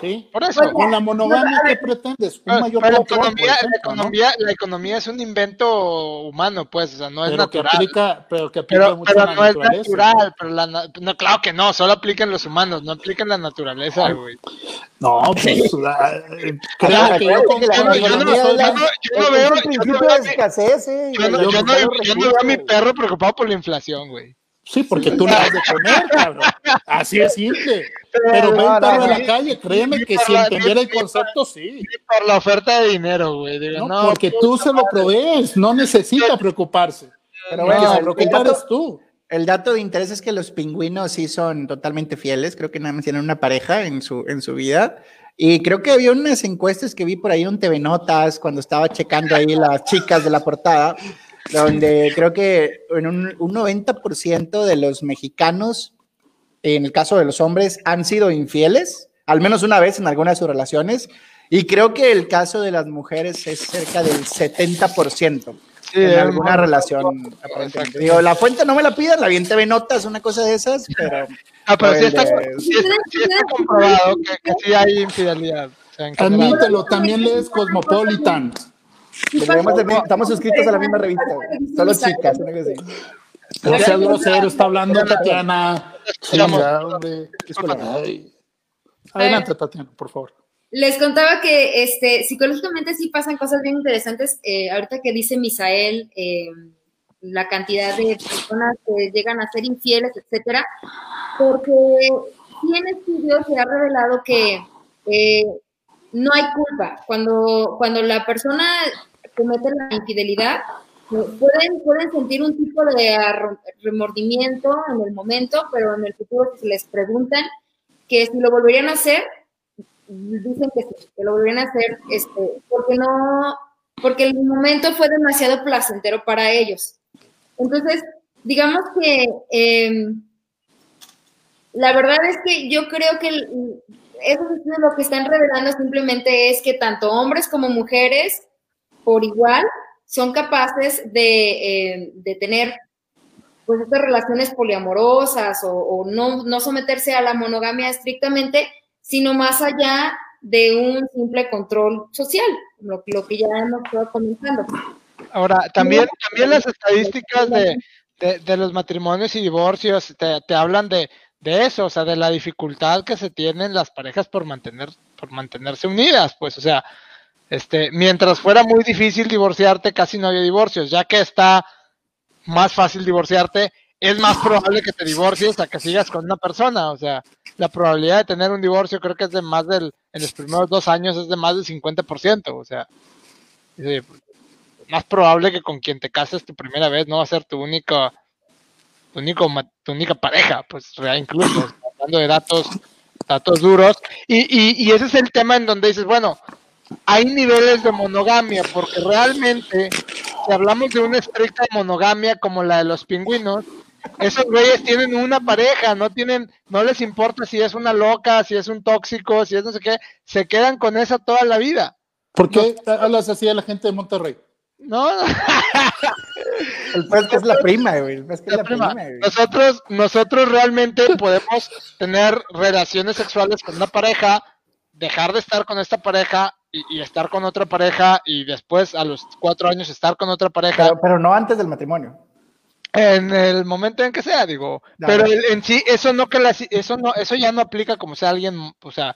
Sí, por eso. Con la monogamia, ¿qué pretendes? Un mayor la, economía, la, economía, la economía es un invento humano, pues, o sea, no es natural. aplica, pero que aplica mucho pero no es natural, pero la, no, claro que no, solo aplican los humanos, no aplican la naturaleza, güey. No, pues, creo que yo no veo, yo no veo a mi perro preocupado por la inflación, güey. Sí, porque tú le das de comer, cabrón. Así es simple. Pero ven a la calle, créeme que si entendiera el concepto, sí. Por la oferta de dinero, güey. No, porque tú se lo provees, no necesita preocuparse. Pero bueno, lo que eres tú. El dato de interés es que los pingüinos sí son totalmente fieles, creo que nada más tienen una pareja en su, en su vida. Y creo que había unas encuestas que vi por ahí un TV Notas cuando estaba checando ahí las chicas de la portada, donde creo que en un, un 90% de los mexicanos, en el caso de los hombres, han sido infieles, al menos una vez en alguna de sus relaciones, y creo que el caso de las mujeres es cerca del 70%. en alguna relación, aparentemente. Digo, la fuente no me la pidan, la bien TV Notas, una cosa de esas, pero. Ah, pero sí está, comprobado que, que, sí hay infidelidad. Admítelo, también lees Cosmopolitan estamos suscritos a la misma revista, solo chicas, no sé. No sea grosero, está hablando Tatiana. Adelante, Tatiana, por favor. Les contaba que este, psicológicamente sí pasan cosas bien interesantes. Eh, ahorita que dice Misael, eh, la cantidad de personas que llegan a ser infieles, etcétera, porque sí en estudios se ha revelado que eh, no hay culpa. Cuando, cuando la persona comete la infidelidad, pueden, pueden sentir un tipo de remordimiento en el momento, pero en el futuro si les preguntan que si lo volverían a hacer, dicen que sí, que lo volverían a hacer, este, porque no, porque el momento fue demasiado placentero para ellos. Entonces, digamos que em, la verdad es que yo creo que eso es lo que están revelando simplemente es que tanto hombres como mujeres por igual son capaces de, eh, tener pues estas relaciones poliamorosas o, no, no, someterse a la monogamia estrictamente, sino más allá de un simple control social, lo, lo que ya hemos estado comentando. Ahora, también, también las estadísticas de, de, los matrimonios y divorcios te, te hablan de, de eso, o sea, de la dificultad que se tienen las parejas por mantener, por mantenerse unidas, pues, o sea, este, mientras fuera muy difícil divorciarte, casi no había divorcios, ya que está más fácil divorciarte, es más probable que te divorcies a que sigas con una persona, o sea, la probabilidad de tener un divorcio creo que es de más del, en los primeros dos años es de más del 50%, o sea, más probable que con quien te cases tu primera vez no va a ser tu única tu, único, tu única pareja, pues incluso hablando de datos, datos duros. Y, y, y ese es el tema en donde dices, bueno, hay niveles de monogamia, porque realmente, si hablamos de una estricta monogamia como la de los pingüinos, esos güeyes tienen una pareja, no tienen, no les importa si es una loca, si es un tóxico, si es no sé qué, se quedan con esa toda la vida. ¿Por qué hablas así a la gente de Monterrey? No, El que es la prima, güey. El es la prima. Nosotros, nosotros realmente podemos tener relaciones sexuales con una pareja, dejar de estar con esta pareja y, estar con otra pareja y después a los cuatro años estar con otra pareja. Pero, no antes del matrimonio. En el momento en que sea, digo. pero en sí, eso no que la, eso no, eso ya no aplica como sea alguien, o sea,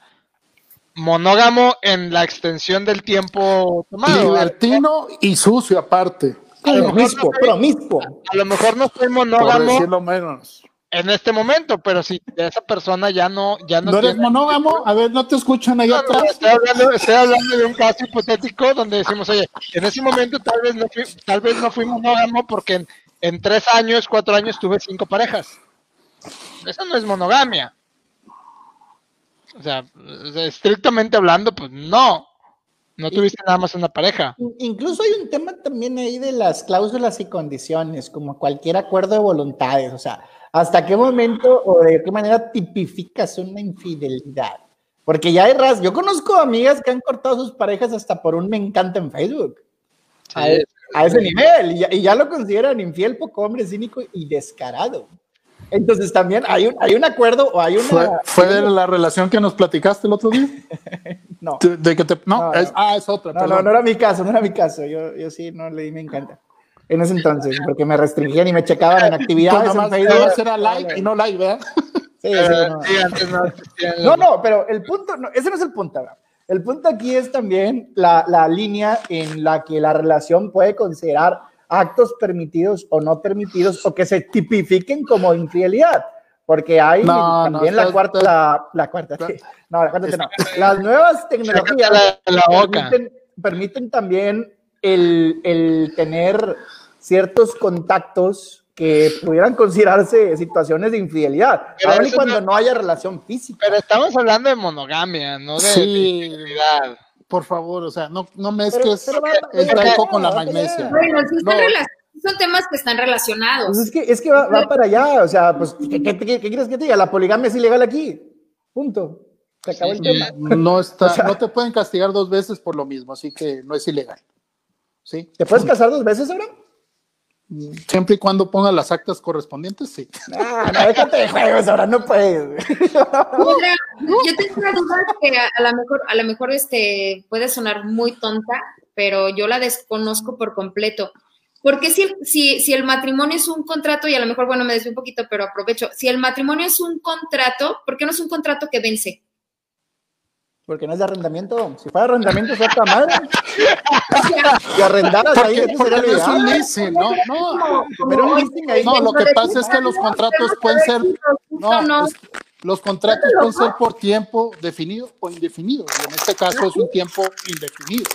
monógamo en la extensión del tiempo tomado. Libertino y sucio aparte. Promiscuo, promiscuo. A lo mejor no soy monógamo. Por menos en este momento, pero si esa persona ya no, ya no. ¿No eres monógamo? A ver, no te escuchan ahí atrás. estoy, hablando, estoy, hablando, de un caso hipotético donde decimos, oye, en ese momento tal vez no fui, tal vez no fui monógamo porque en, en tres años, cuatro años tuve cinco parejas. Eso no es monogamia. O sea, estrictamente hablando, pues no. No tuviste nada más una pareja. Incluso hay un tema también ahí de las cláusulas y condiciones, como cualquier acuerdo de voluntades. O sea, ¿Hasta qué momento o de qué manera tipificas una infidelidad? Porque ya hay ras, yo conozco amigas que han cortado sus parejas hasta por un me encanta en Facebook. a, ese nivel, y ya, lo consideran infiel, poco hombre, cínico y descarado. Entonces también hay un, hay un acuerdo o hay una... ¿Fue, de la relación que nos platicaste el otro día? no. De, que te, no, ah, es otra. No, no, no era mi caso, no era mi caso. Yo, yo sí no le di me encanta en ese entonces, porque me restringían y me checaban en actividades en Facebook. Era like y no like, ¿verdad? Sí, sí, no. no, no, pero el punto, no, ese no es el punto. ¿verdad? El punto aquí es también la, la, línea en la que la relación puede considerar actos permitidos o no permitidos o que se tipifiquen como infidelidad. Porque hay también la, cuarta, la, la, cuarta, no, la cuarta, no. Las nuevas tecnologías permiten, permiten también el, el tener ciertos contactos que pudieran considerarse situaciones de infidelidad, aun y cuando no, haya relación física. Pero estamos hablando de monogamia, no de infidelidad. Por favor, o sea, no, no mezcles el talco con la magnesia. Bueno, son temas que están relacionados. Pues es que, es que va, para allá, o sea, pues, ¿qué, qué, qué, quieres que te diga? La poligamia es ilegal aquí, punto. Se acabó el tema. No, está, no te pueden castigar dos veces por lo mismo, así que no es ilegal. ¿Sí? ¿Te puedes casar dos veces ahora? Siempre y cuando ponga las actas correspondientes, sí. Ah, no, déjate de juegos, ahora no puedes. yo tengo una duda que a, lo mejor, a lo mejor este, puede sonar muy tonta, pero yo la desconozco por completo. Porque si, si, si el matrimonio es un contrato, y a lo mejor, bueno, me desvío un poquito, pero aprovecho, si el matrimonio es un contrato, ¿por qué no es un contrato que vence? Porque no es de arrendamiento. Si fuera arrendamiento, es otra madre. y arrendaras ahí, eso sería no es un leasing, ¿no? No, pero un leasing ahí. No, lo que pasa es que los contratos pueden ser. No, los contratos pueden ser por tiempo definido o indefinido. Y en este caso es un tiempo indefinido.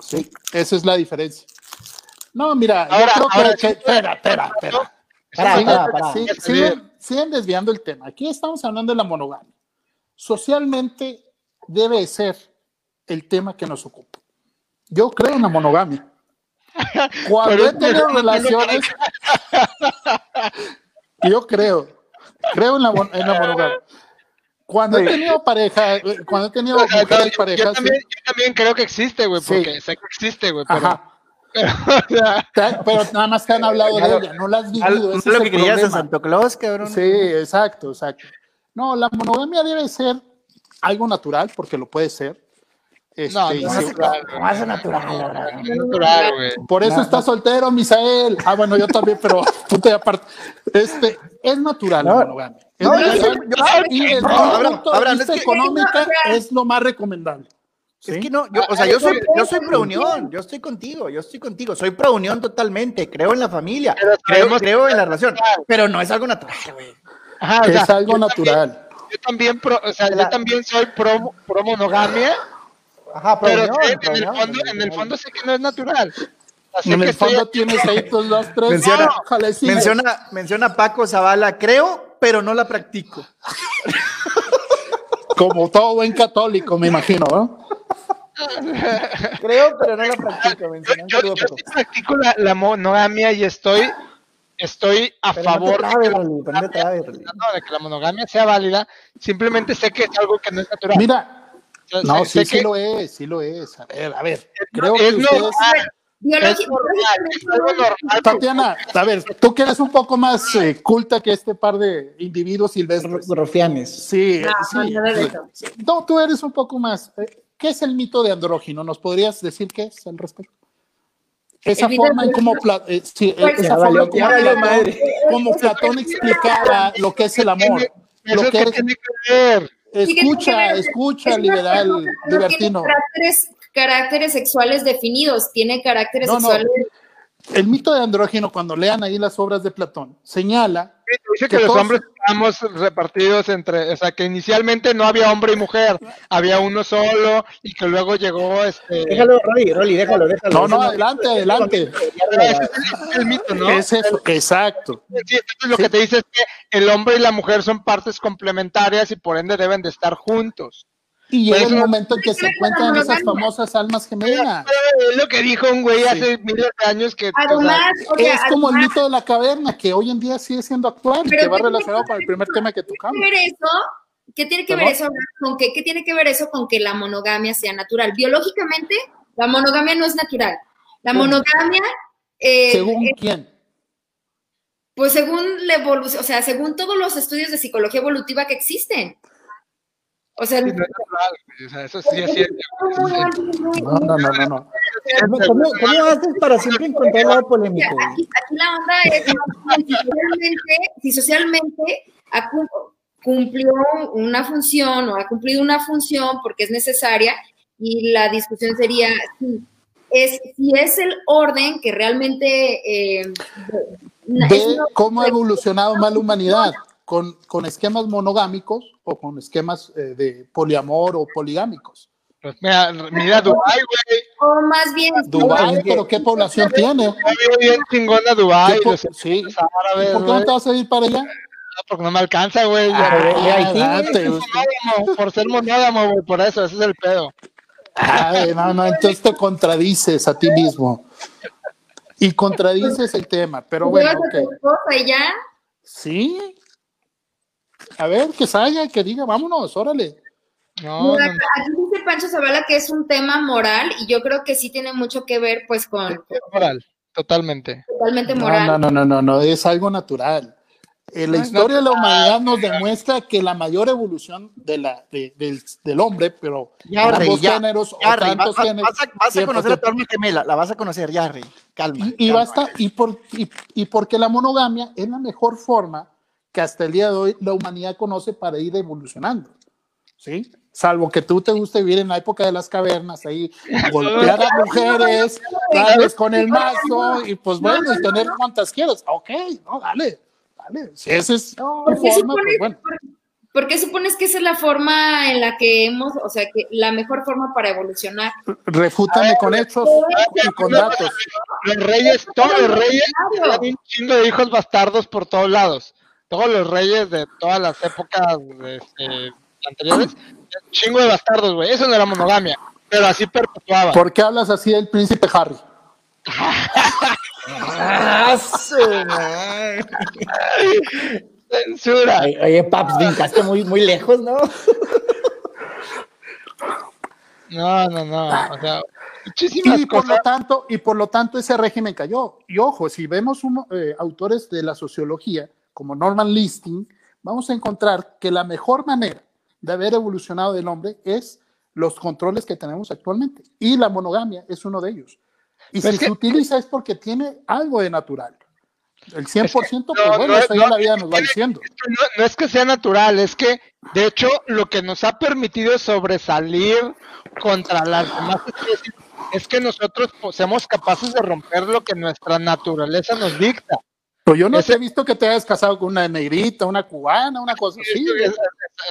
Sí, esa es la diferencia. No, mira, yo creo que. Espera, espera, espera. Siguen desviando el tema. Aquí estamos hablando de la monogamia. Socialmente debe ser el tema que nos ocupa. Yo creo en la monogamia. Cuando he tenido relaciones, yo creo, creo en la, en la monogamia. Cuando he tenido pareja, cuando he tenido mujeres parejas. Yo también, yo también creo que existe, güey, porque sé que existe, güey. Pero, pero, nada más que han hablado de ella, no las has vivido. es lo que querías en Santo Claus, cabrón. Sí, exacto, exacto. No, la monogamia debe ser algo natural, porque lo puede ser. Este, no, no, es natural, natural, güey. Por eso está soltero, Misael. Ah, bueno, yo también, pero punto y aparte. Este, es natural la monogamia. Es natural. y desde el punto de vista económica es lo más recomendable. Es que no, yo, o sea, yo soy, yo soy pro unión, yo estoy contigo, yo estoy contigo, soy pro unión totalmente, creo en la familia, creo, creo en la relación, pero no es algo natural, güey. es algo natural yo también, pro, o sea, yo también soy pro, pro monogamia. Ajá, pero, sé, en, el fondo, en el fondo sé que no es natural. Así en el fondo tienes ahí tus dos, tres. Menciona, menciona, menciona Paco Zavala, creo, pero no la practico. Como todo buen católico, me imagino, ¿no? Creo, pero no la practico. Menciona. Yo, yo, yo sí practico la, la monogamia y estoy estoy a favor de, que la monogamia sea válida, simplemente sé que es algo que no es natural. Mira, no, sí, sí lo es, sí lo es. A ver, a ver, creo que ustedes... Es normal, Tatiana, a ver, tú que eres un poco más eh, culta que este par de individuos silvestres. Rufianes. Sí, sí, No, tú eres un poco más. Eh, ¿Qué es el mito de andrógino? ¿Nos podrías decir qué es al respecto? Esa forma en cómo, eh, sí, esa forma como, Platón, como Platón explicaba lo que es el amor. Lo que, tiene que ver? Escucha, escucha, liberal, libertino. Caracteres, caracteres sexuales definidos, tiene caracteres sexuales el mito de andrógeno, cuando lean ahí las obras de Platón, señala. Dice que, los hombres estamos repartidos entre, o sea, que inicialmente no había hombre y mujer, había uno solo y que luego llegó este. Déjalo, Rolly, Rolly, déjalo, déjalo. No, no, adelante, adelante. Ese es el mito, ¿no? Es eso, exacto. Sí, entonces lo que te dice es que el hombre y la mujer son partes complementarias y por ende deben de estar juntos. Y llega el momento en que se encuentran esas famosas almas gemelas. Es lo que dijo un güey hace miles de años que es como el mito de la caverna, que hoy en día sigue siendo actual y que va relacionado con el primer tema que tocamos. ¿Qué tiene que ver eso con que, qué tiene que ver eso con que la monogamia sea natural? Biológicamente, la monogamia no es natural. La monogamia. Eh, ¿Según quién? Pues según la evolución, o sea, según todos los estudios de psicología evolutiva que existen. O sea, no, o sea eso sí es cierto. No, no, no, no. ¿Cómo, cómo haces para siempre encontrar algo polémico? Aquí, aquí, la onda es si socialmente, si socialmente cumplió una función o ha cumplido una función porque es necesaria y la discusión sería si es, si es el orden que realmente... Eh, cómo ha evolucionado más la humanidad con, con esquemas monogámicos o con esquemas eh, de poliamor o poligámicos. Pues mira, mira Dubái, güey. O más bien. Dubái, pero ¿qué población tiene? bien chingona Dubái. Sí. ¿Por qué no te vas a ir para allá? Porque no me alcanza, güey. Ah, por ser monógamo, güey, por eso, ese es el pedo. Ay, no, no, entonces te contradices a ti mismo. Y contradices el tema, pero bueno. Okay. ya? Sí, a ver, que salga, que diga, vámonos, órale. No, Aquí dice Pancho Zavala que es un tema moral y yo creo que sí tiene mucho que ver pues con... Moral, totalmente. Totalmente moral. No, no, no, no, no, es algo natural. En la historia de la humanidad nos demuestra que la mayor evolución de la, del, del, hombre, pero ya, ambos géneros o tantos vas, géneros. Vas a, conocer a tu alma gemela, la vas a conocer, ya, Rey. Calma. Y, basta, y, por, y, y porque la monogamia es la mejor forma que hasta el día de hoy la humanidad conoce para ir evolucionando. ¿Sí? Salvo que tú te guste vivir en la época de las cavernas, ahí golpear a mujeres, darles con el mazo y pues bueno, y tener cuantas quieras. Ok, no, dale, dale. Si esa es no, forma, pues bueno. ¿Por qué supones que esa es la forma en la que hemos, o sea, que la mejor forma para evolucionar? Refútame con hechos y con datos. Los reyes, todos los reyes, un chingo de hijos bastardos por todos lados todos los reyes de todas las épocas este, anteriores, chingo de bastardos, güey. Eso no era monogamia, pero así perpetuaba. ¿Por qué hablas así del príncipe Harry? Censura. Oye, Paps, brincaste muy, muy lejos, ¿no? No, no, no. O sea, y por lo tanto, y por lo tanto ese régimen cayó. Y ojo, si vemos eh, autores de la sociología como Norman Listing, vamos a encontrar que la mejor manera de haber evolucionado del hombre es los controles que tenemos actualmente. Y la monogamia es uno de ellos. Y si se utiliza es porque tiene algo de natural. El 100%, pues bueno, eso ya la vida nos va diciendo. No, es que sea natural, es que, de hecho, lo que nos ha permitido sobresalir contra las demás especies es que nosotros somos capaces de romper lo que nuestra naturaleza nos dicta. Pues yo no te he visto que te hayas casado con una negrita, una cubana, una cosa así.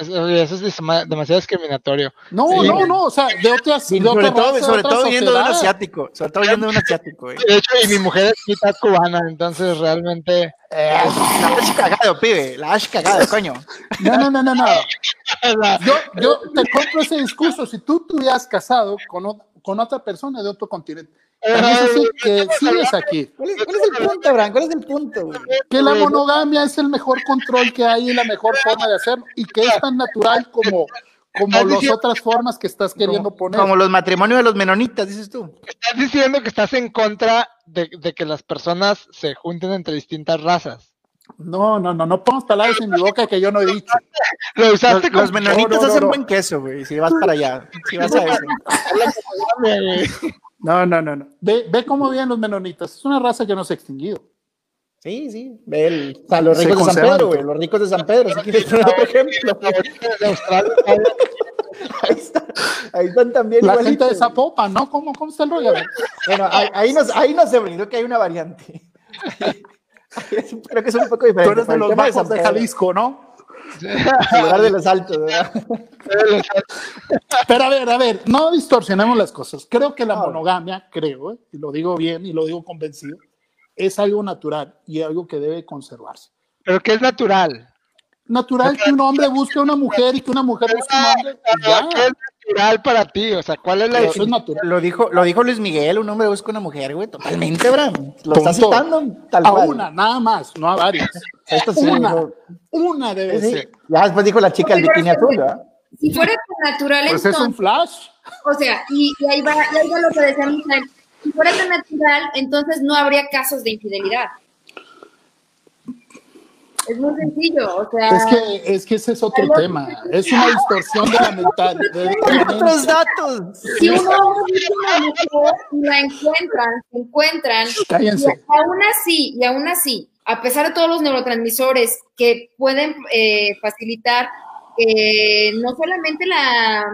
Eso, es demasiado discriminatorio. No, no, no, o sea, de otras. sobre todo, sobre todo viendo de un asiático. Sobre todo viendo de un asiático. De hecho, y mi mujer es mitad cubana, entonces realmente. Eh, la has cagado, pibe. La has cagado, coño. No, no, no, no, no. Yo, yo te compro ese discurso. Si tú te hubieras casado con, con otra persona de otro continente es que sigues aquí. ¿Cuál es, el punto, Abraham? ¿Cuál es el punto? Que la monogamia es el mejor control que hay y la mejor forma de hacerlo y que es tan natural como, como las otras formas que estás queriendo poner. Como los matrimonios de los menonitas, dices tú. Estás diciendo que estás en contra de, que las personas se junten entre distintas razas. No, no, no, no pongas palabras en mi boca que yo no he dicho. Lo usaste los, los menonitas hacen buen queso, güey, si vas para allá. Si vas a eso. No, no, no, no. Ve, ve cómo viven los menonitas. Es una raza que no se ha extinguido. Sí, sí. Ve o sea, los ricos de San Pedro, güey. Los ricos de San Pedro, si quieres poner otro ejemplo. ahí, está, ahí están también. La gente de Zapopan, ¿no? ¿Cómo, cómo está el rollo? Bueno, ahí, ahí, nos, ahí nos se brindó que hay una variante. Creo que es un poco diferente. Tú eres de los bajos de Jalisco, ¿no? En lugar de los altos, ¿verdad? Pero a ver, a ver, no distorsionemos las cosas. Creo que la monogamia, creo, ¿eh? y lo digo bien y lo digo convencido, es algo natural y algo que debe conservarse. ¿Pero qué es natural? Natural que un hombre busque a una mujer y que una mujer busque a un hombre. ¿Qué es natural para ti? O sea, ¿cuál es la Eso es natural. Lo dijo, lo dijo Luis Miguel, un hombre busca una mujer, güey. Totalmente, Bram. Lo está citando tal a una, nada más, no a varias. Esto sí, una, una debe ser. Ya después dijo la chica el bikini azul, ¿verdad? Si fuera tan natural, pues entonces, es un flash. O sea, y, y ahí, va, y ahí va lo que decía Michael si fuera tan natural, entonces no habría casos de infidelidad. Es muy sencillo, o sea. Es que, es que ese es otro tema. Es una distorsión de la mental. De, otros datos. Si uno una mujer y la encuentran, se encuentran. Cállense. Y aún así, y aún así, a pesar de todos los neurotransmisores que pueden eh, facilitar eh, no solamente la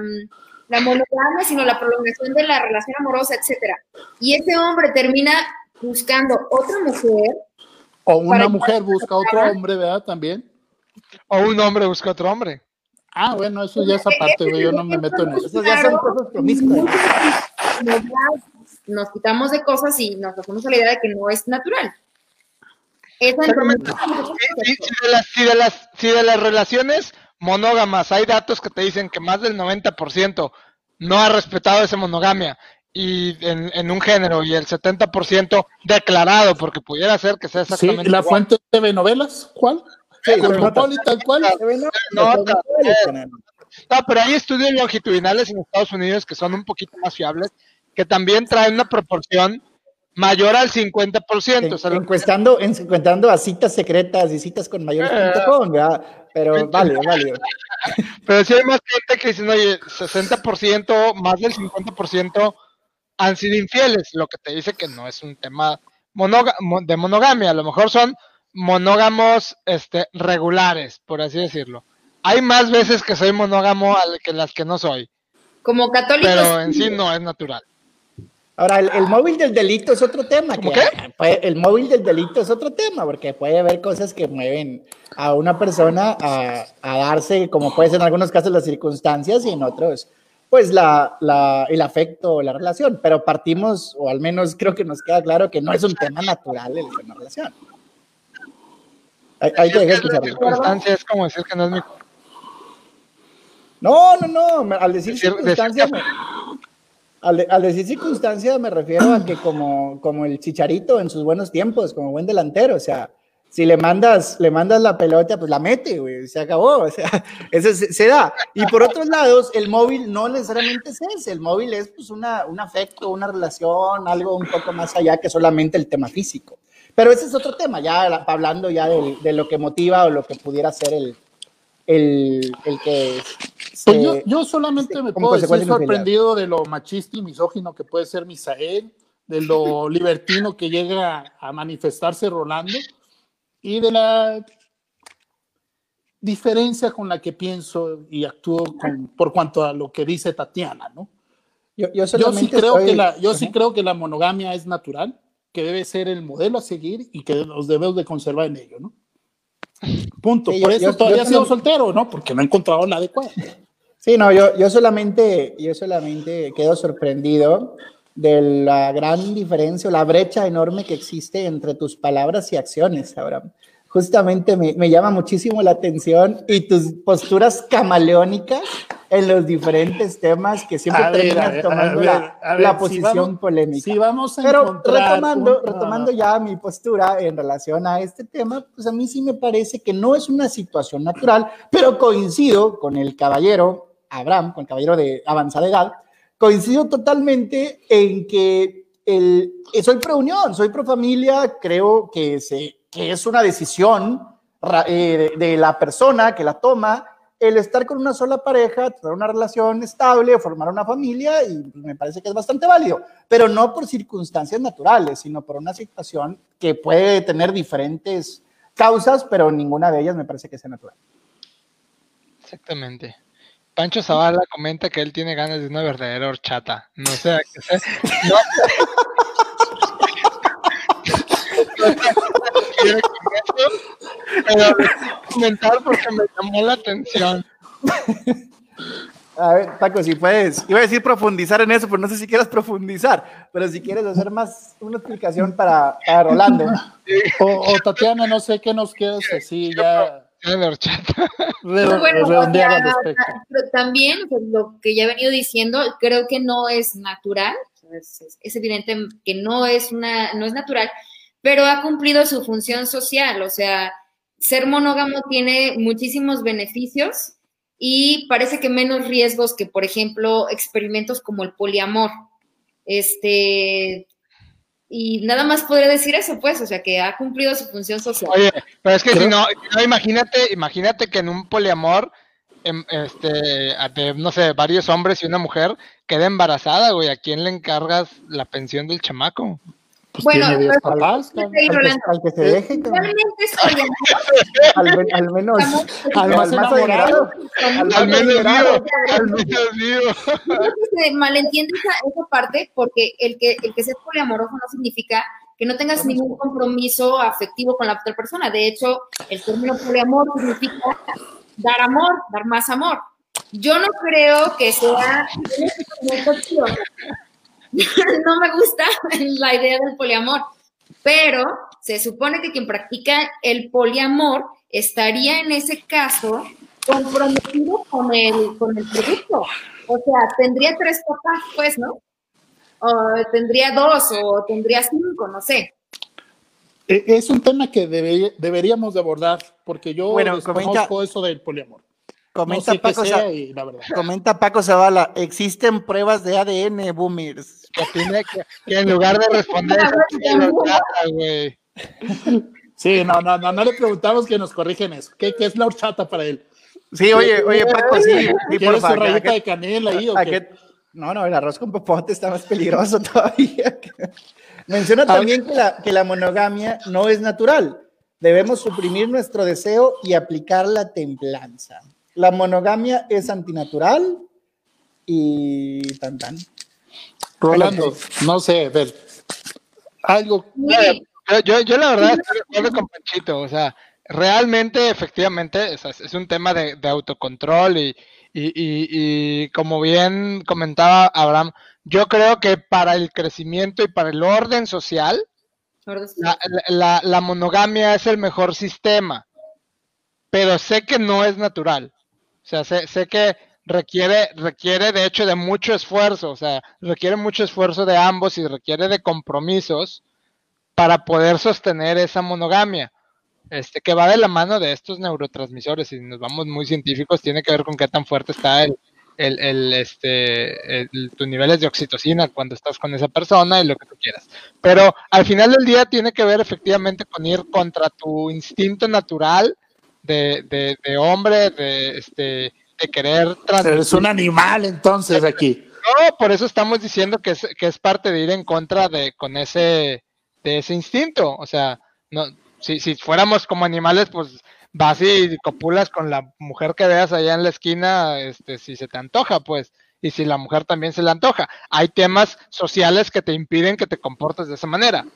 la monogamia, sino la prolongación de la relación amorosa, etcétera. Y ese hombre termina buscando otra mujer. O una mujer busca otro hombre, ¿verdad? También. O un hombre busca otro hombre. Ah, bueno, eso ya es aparte, güey, yo no me meto en eso. Eso ya son cosas promiscuas. Nos quitamos de cosas y nos hacemos a la idea de que no es natural. Esa es si, de las, si, de las, si de las relaciones monógamas, hay datos que te dicen que más del 90% no ha respetado esa monogamia y en, un género y el 70% declarado, porque pudiera ser que sea exactamente. Sí, la fuente de novelas, ¿cuál? Sí, tal cual. No, no, pero hay estudios longitudinales en Estados Unidos que son un poquito más fiables, que también traen una proporción mayor al 50%. En, encuestando, encuestando a citas secretas y citas con mayores eh, Pero vale, vale. Pero si hay más gente que dicen, oye, 60%, más del 50% han sido infieles, lo que te dice que no es un tema de monogamia, a lo mejor son monógamos este, regulares, por así decirlo. Hay más veces que soy monógamo que las que no soy. Como católico. Pero en sí no es natural. Ahora, el, móvil del delito es otro tema. ¿Cómo qué? el móvil del delito es otro tema, porque puede haber cosas que mueven a una persona a, darse, como puede ser en algunos casos las circunstancias y en otros, pues la, el afecto o la relación. Pero partimos, o al menos creo que nos queda claro que no es un tema natural el de una relación. Hay, que dejar circunstancia es como decir que no es mi. No, no, no. Al decir circunstancia. Al, decir circunstancia me refiero a que como, como el chicharito en sus buenos tiempos, como buen delantero, o sea, si le mandas, le mandas la pelota, pues la mete, güey, se acabó, o sea, eso se, da. Y por otros lados, el móvil no necesariamente es ese, el móvil es pues una, un afecto, una relación, algo un poco más allá que solamente el tema físico. Pero ese es otro tema, ya hablando ya de, de lo que motiva o lo que pudiera ser el, el, el que pues yo, solamente me puedo decir sorprendido de lo machista y misógino que puede ser Misael, de lo libertino que llega a manifestarse Rolando y de la diferencia con la que pienso y actúo por cuanto a lo que dice Tatiana, ¿no? Yo, yo, sí, creo que la, yo sí creo que la monogamia es natural, que debe ser el modelo a seguir y que nos debemos de conservar en ello, ¿no? Punto. Por eso todavía he sido soltero, ¿no? Porque no he encontrado la adecuada. Sí, no, yo, yo, solamente, yo solamente quedo sorprendido de la gran diferencia o la brecha enorme que existe entre tus palabras y acciones, Abraham. Justamente me, me llama muchísimo la atención y tus posturas camaleónicas en los diferentes temas que siempre terminas tomando la, posición polémica. Si vamos a Pero retomando, retomando ya mi postura en relación a este tema, pues a mí sí me parece que no es una situación natural, pero coincido con el caballero Abraham, con el caballero de avanzada edad, coincido totalmente en que el, soy pro unión, soy pro familia, creo que, se, que es una decisión eh, de, la persona que la toma, el estar con una sola pareja, tener una relación estable, formar una familia, y me parece que es bastante válido, pero no por circunstancias naturales, sino por una situación que puede tener diferentes causas, pero ninguna de ellas me parece que sea natural. Exactamente. Pancho Zavala comenta que él tiene ganas de una verdadera horchata. No sé a qué sé. No. pero comentar porque me llamó la atención. A ver, Paco, si puedes, iba a decir profundizar en eso, pero no sé si quieres profundizar, pero si quieres hacer más una explicación para, para Rolando. O, Tatiana, no sé qué nos quieres decir ya. bueno, pero también pues, lo que ya he venido diciendo, creo que no es natural, es, es, evidente que no es una, no es natural, pero ha cumplido su función social, o sea, ser monógamo tiene muchísimos beneficios y parece que menos riesgos que, por ejemplo, experimentos como el poliamor. Este, y nada más podría decir eso, pues, o sea, que ha cumplido su función social. Oye, pero es que si no, imagínate, imagínate que en un poliamor, em, este, no sé, varios hombres y una mujer queda embarazada, güey, ¿a quién le encargas la pensión del chamaco? Pues bueno, tiene 10 papás. Al, al, que se deje. al, al, menos. Al, más enamorado. Al menos. Al menos vivo. Se malentiende esa, esa parte porque el que, el que seas poliamoroso no significa que no tengas ningún compromiso afectivo con la otra persona. De hecho, el término poliamor significa dar amor, dar más amor. Yo no creo que sea no me gusta la idea del poliamor, pero se supone que quien practica el poliamor estaría en ese caso comprometido con el, con el producto. O sea, tendría tres papás, pues, ¿no? O tendría dos o tendría cinco, no sé. E, es un tema que deberíamos de abordar, porque yo bueno, desconozco eso del poliamor. Comenta, Paco, comenta Paco Zavala, existen pruebas de ADN, boomers. Que, en lugar de responder, Sí, no, no, no, no le preguntamos que nos corrigen eso. ¿Qué, qué es la horchata para él? Sí, oye, oye, Paco, sí. sí ¿Quieres su rayita de canela ahí o qué? No, no, el arroz con popote está más peligroso todavía. Menciona también que la, que la monogamia no es natural. Debemos suprimir nuestro deseo y aplicar la templanza. La monogamia es antinatural y tan tan. Rolando, no sé, ver, algo. Yo, yo, la verdad estoy de acuerdo con Panchito, o sea, realmente, efectivamente, es, un tema de, autocontrol y, y, y, como bien comentaba Abraham, yo creo que para el crecimiento y para el orden social, la, la, la monogamia es el mejor sistema, pero sé que no es natural. O sea, sé, sé que requiere, requiere de hecho de mucho esfuerzo, o sea, requiere mucho esfuerzo de ambos y requiere de compromisos para poder sostener esa monogamia. Este, que va de la mano de estos neurotransmisores, y nos vamos muy científicos, tiene que ver con qué tan fuerte está el, el, el este, tus niveles de oxitocina cuando estás con esa persona y lo que tú quieras. Pero al final del día tiene que ver efectivamente con ir contra tu instinto natural de, de, hombre, de, este, de querer transmitir. es un animal entonces aquí. No, por eso estamos diciendo que es, que es parte de ir en contra de con ese, de ese instinto. O sea, no, si, si fuéramos como animales, pues vas y copulas con la mujer que veas allá en la esquina, este, si se te antoja, pues, y si la mujer también se le antoja. Hay temas sociales que te impiden que te comportes de esa manera.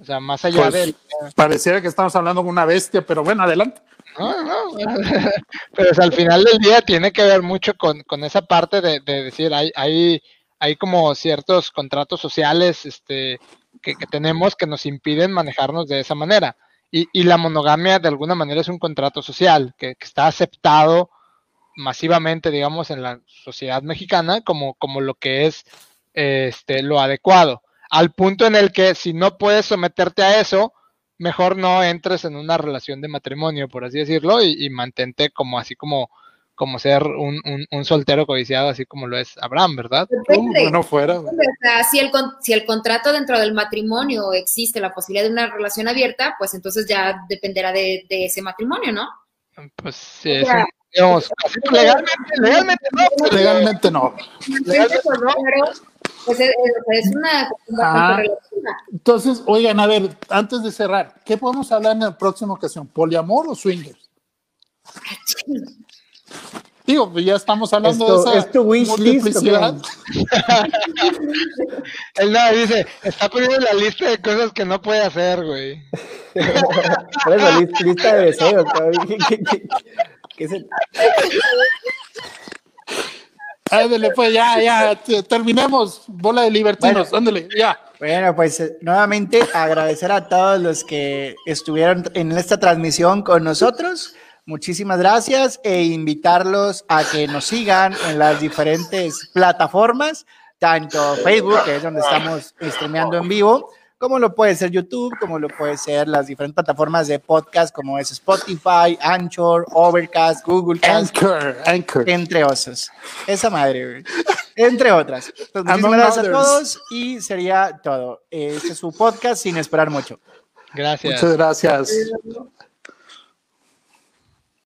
O sea, más allá pues, de... Pareciera que estamos hablando con una bestia, pero bueno, adelante. No, no, pero al final del día tiene que ver mucho con, esa parte de, decir, hay, hay, hay como ciertos contratos sociales este, que, tenemos que nos impiden manejarnos de esa manera. Y, y, la monogamia de alguna manera es un contrato social que, está aceptado masivamente, digamos, en la sociedad mexicana como, como lo que es este, lo adecuado. Al punto en el que si no puedes someterte a eso, mejor no entres en una relación de matrimonio, por así decirlo, y, mantente como así como, como ser un, un, soltero codiciado, así como lo es Abraham, ¿verdad? no fuera. O sea, si el, si el contrato dentro del matrimonio existe la posibilidad de una relación abierta, pues entonces ya dependerá de, ese matrimonio, ¿no? Pues sí, es un- digamos, legalmente, legalmente no. pero- Legalmente no. Legalmente no. Pero, pues es, es- una cuestión Ah. Entonces, oigan, a ver, antes de cerrar, ¿qué podemos hablar en la próxima ocasión? ¿Poliamor o swingers? Digo, pues ya estamos hablando Esto- de esa ¿es tu wish list, multiplicidad. Él nada dice, está poniendo la lista de cosas que no puede hacer, güey. Por eso, lis- lista de deseos. ¿Qué- qué- qué- qué se- Ándale, pues ya, ya, te- terminemos. Bola de libertinos, Bueno. ándale, ya. Bueno, pues eh, nuevamente agradecer a todos los que estuvieron en esta transmisión con nosotros. Muchísimas gracias e invitarlos a que nos sigan en las diferentes plataformas, tanto Facebook, que es donde estamos streameando en vivo, como lo puede ser YouTube, como lo puede ser las diferentes plataformas de podcast, como es Spotify, Anchor, Overcast, Google Cast, Anchor, Anchor. entre otros. Esa madre, güey. Entre otras. Pues muchísimas Among gracias a todos y sería todo. Este es su podcast sin esperar mucho. Gracias. Muchas gracias.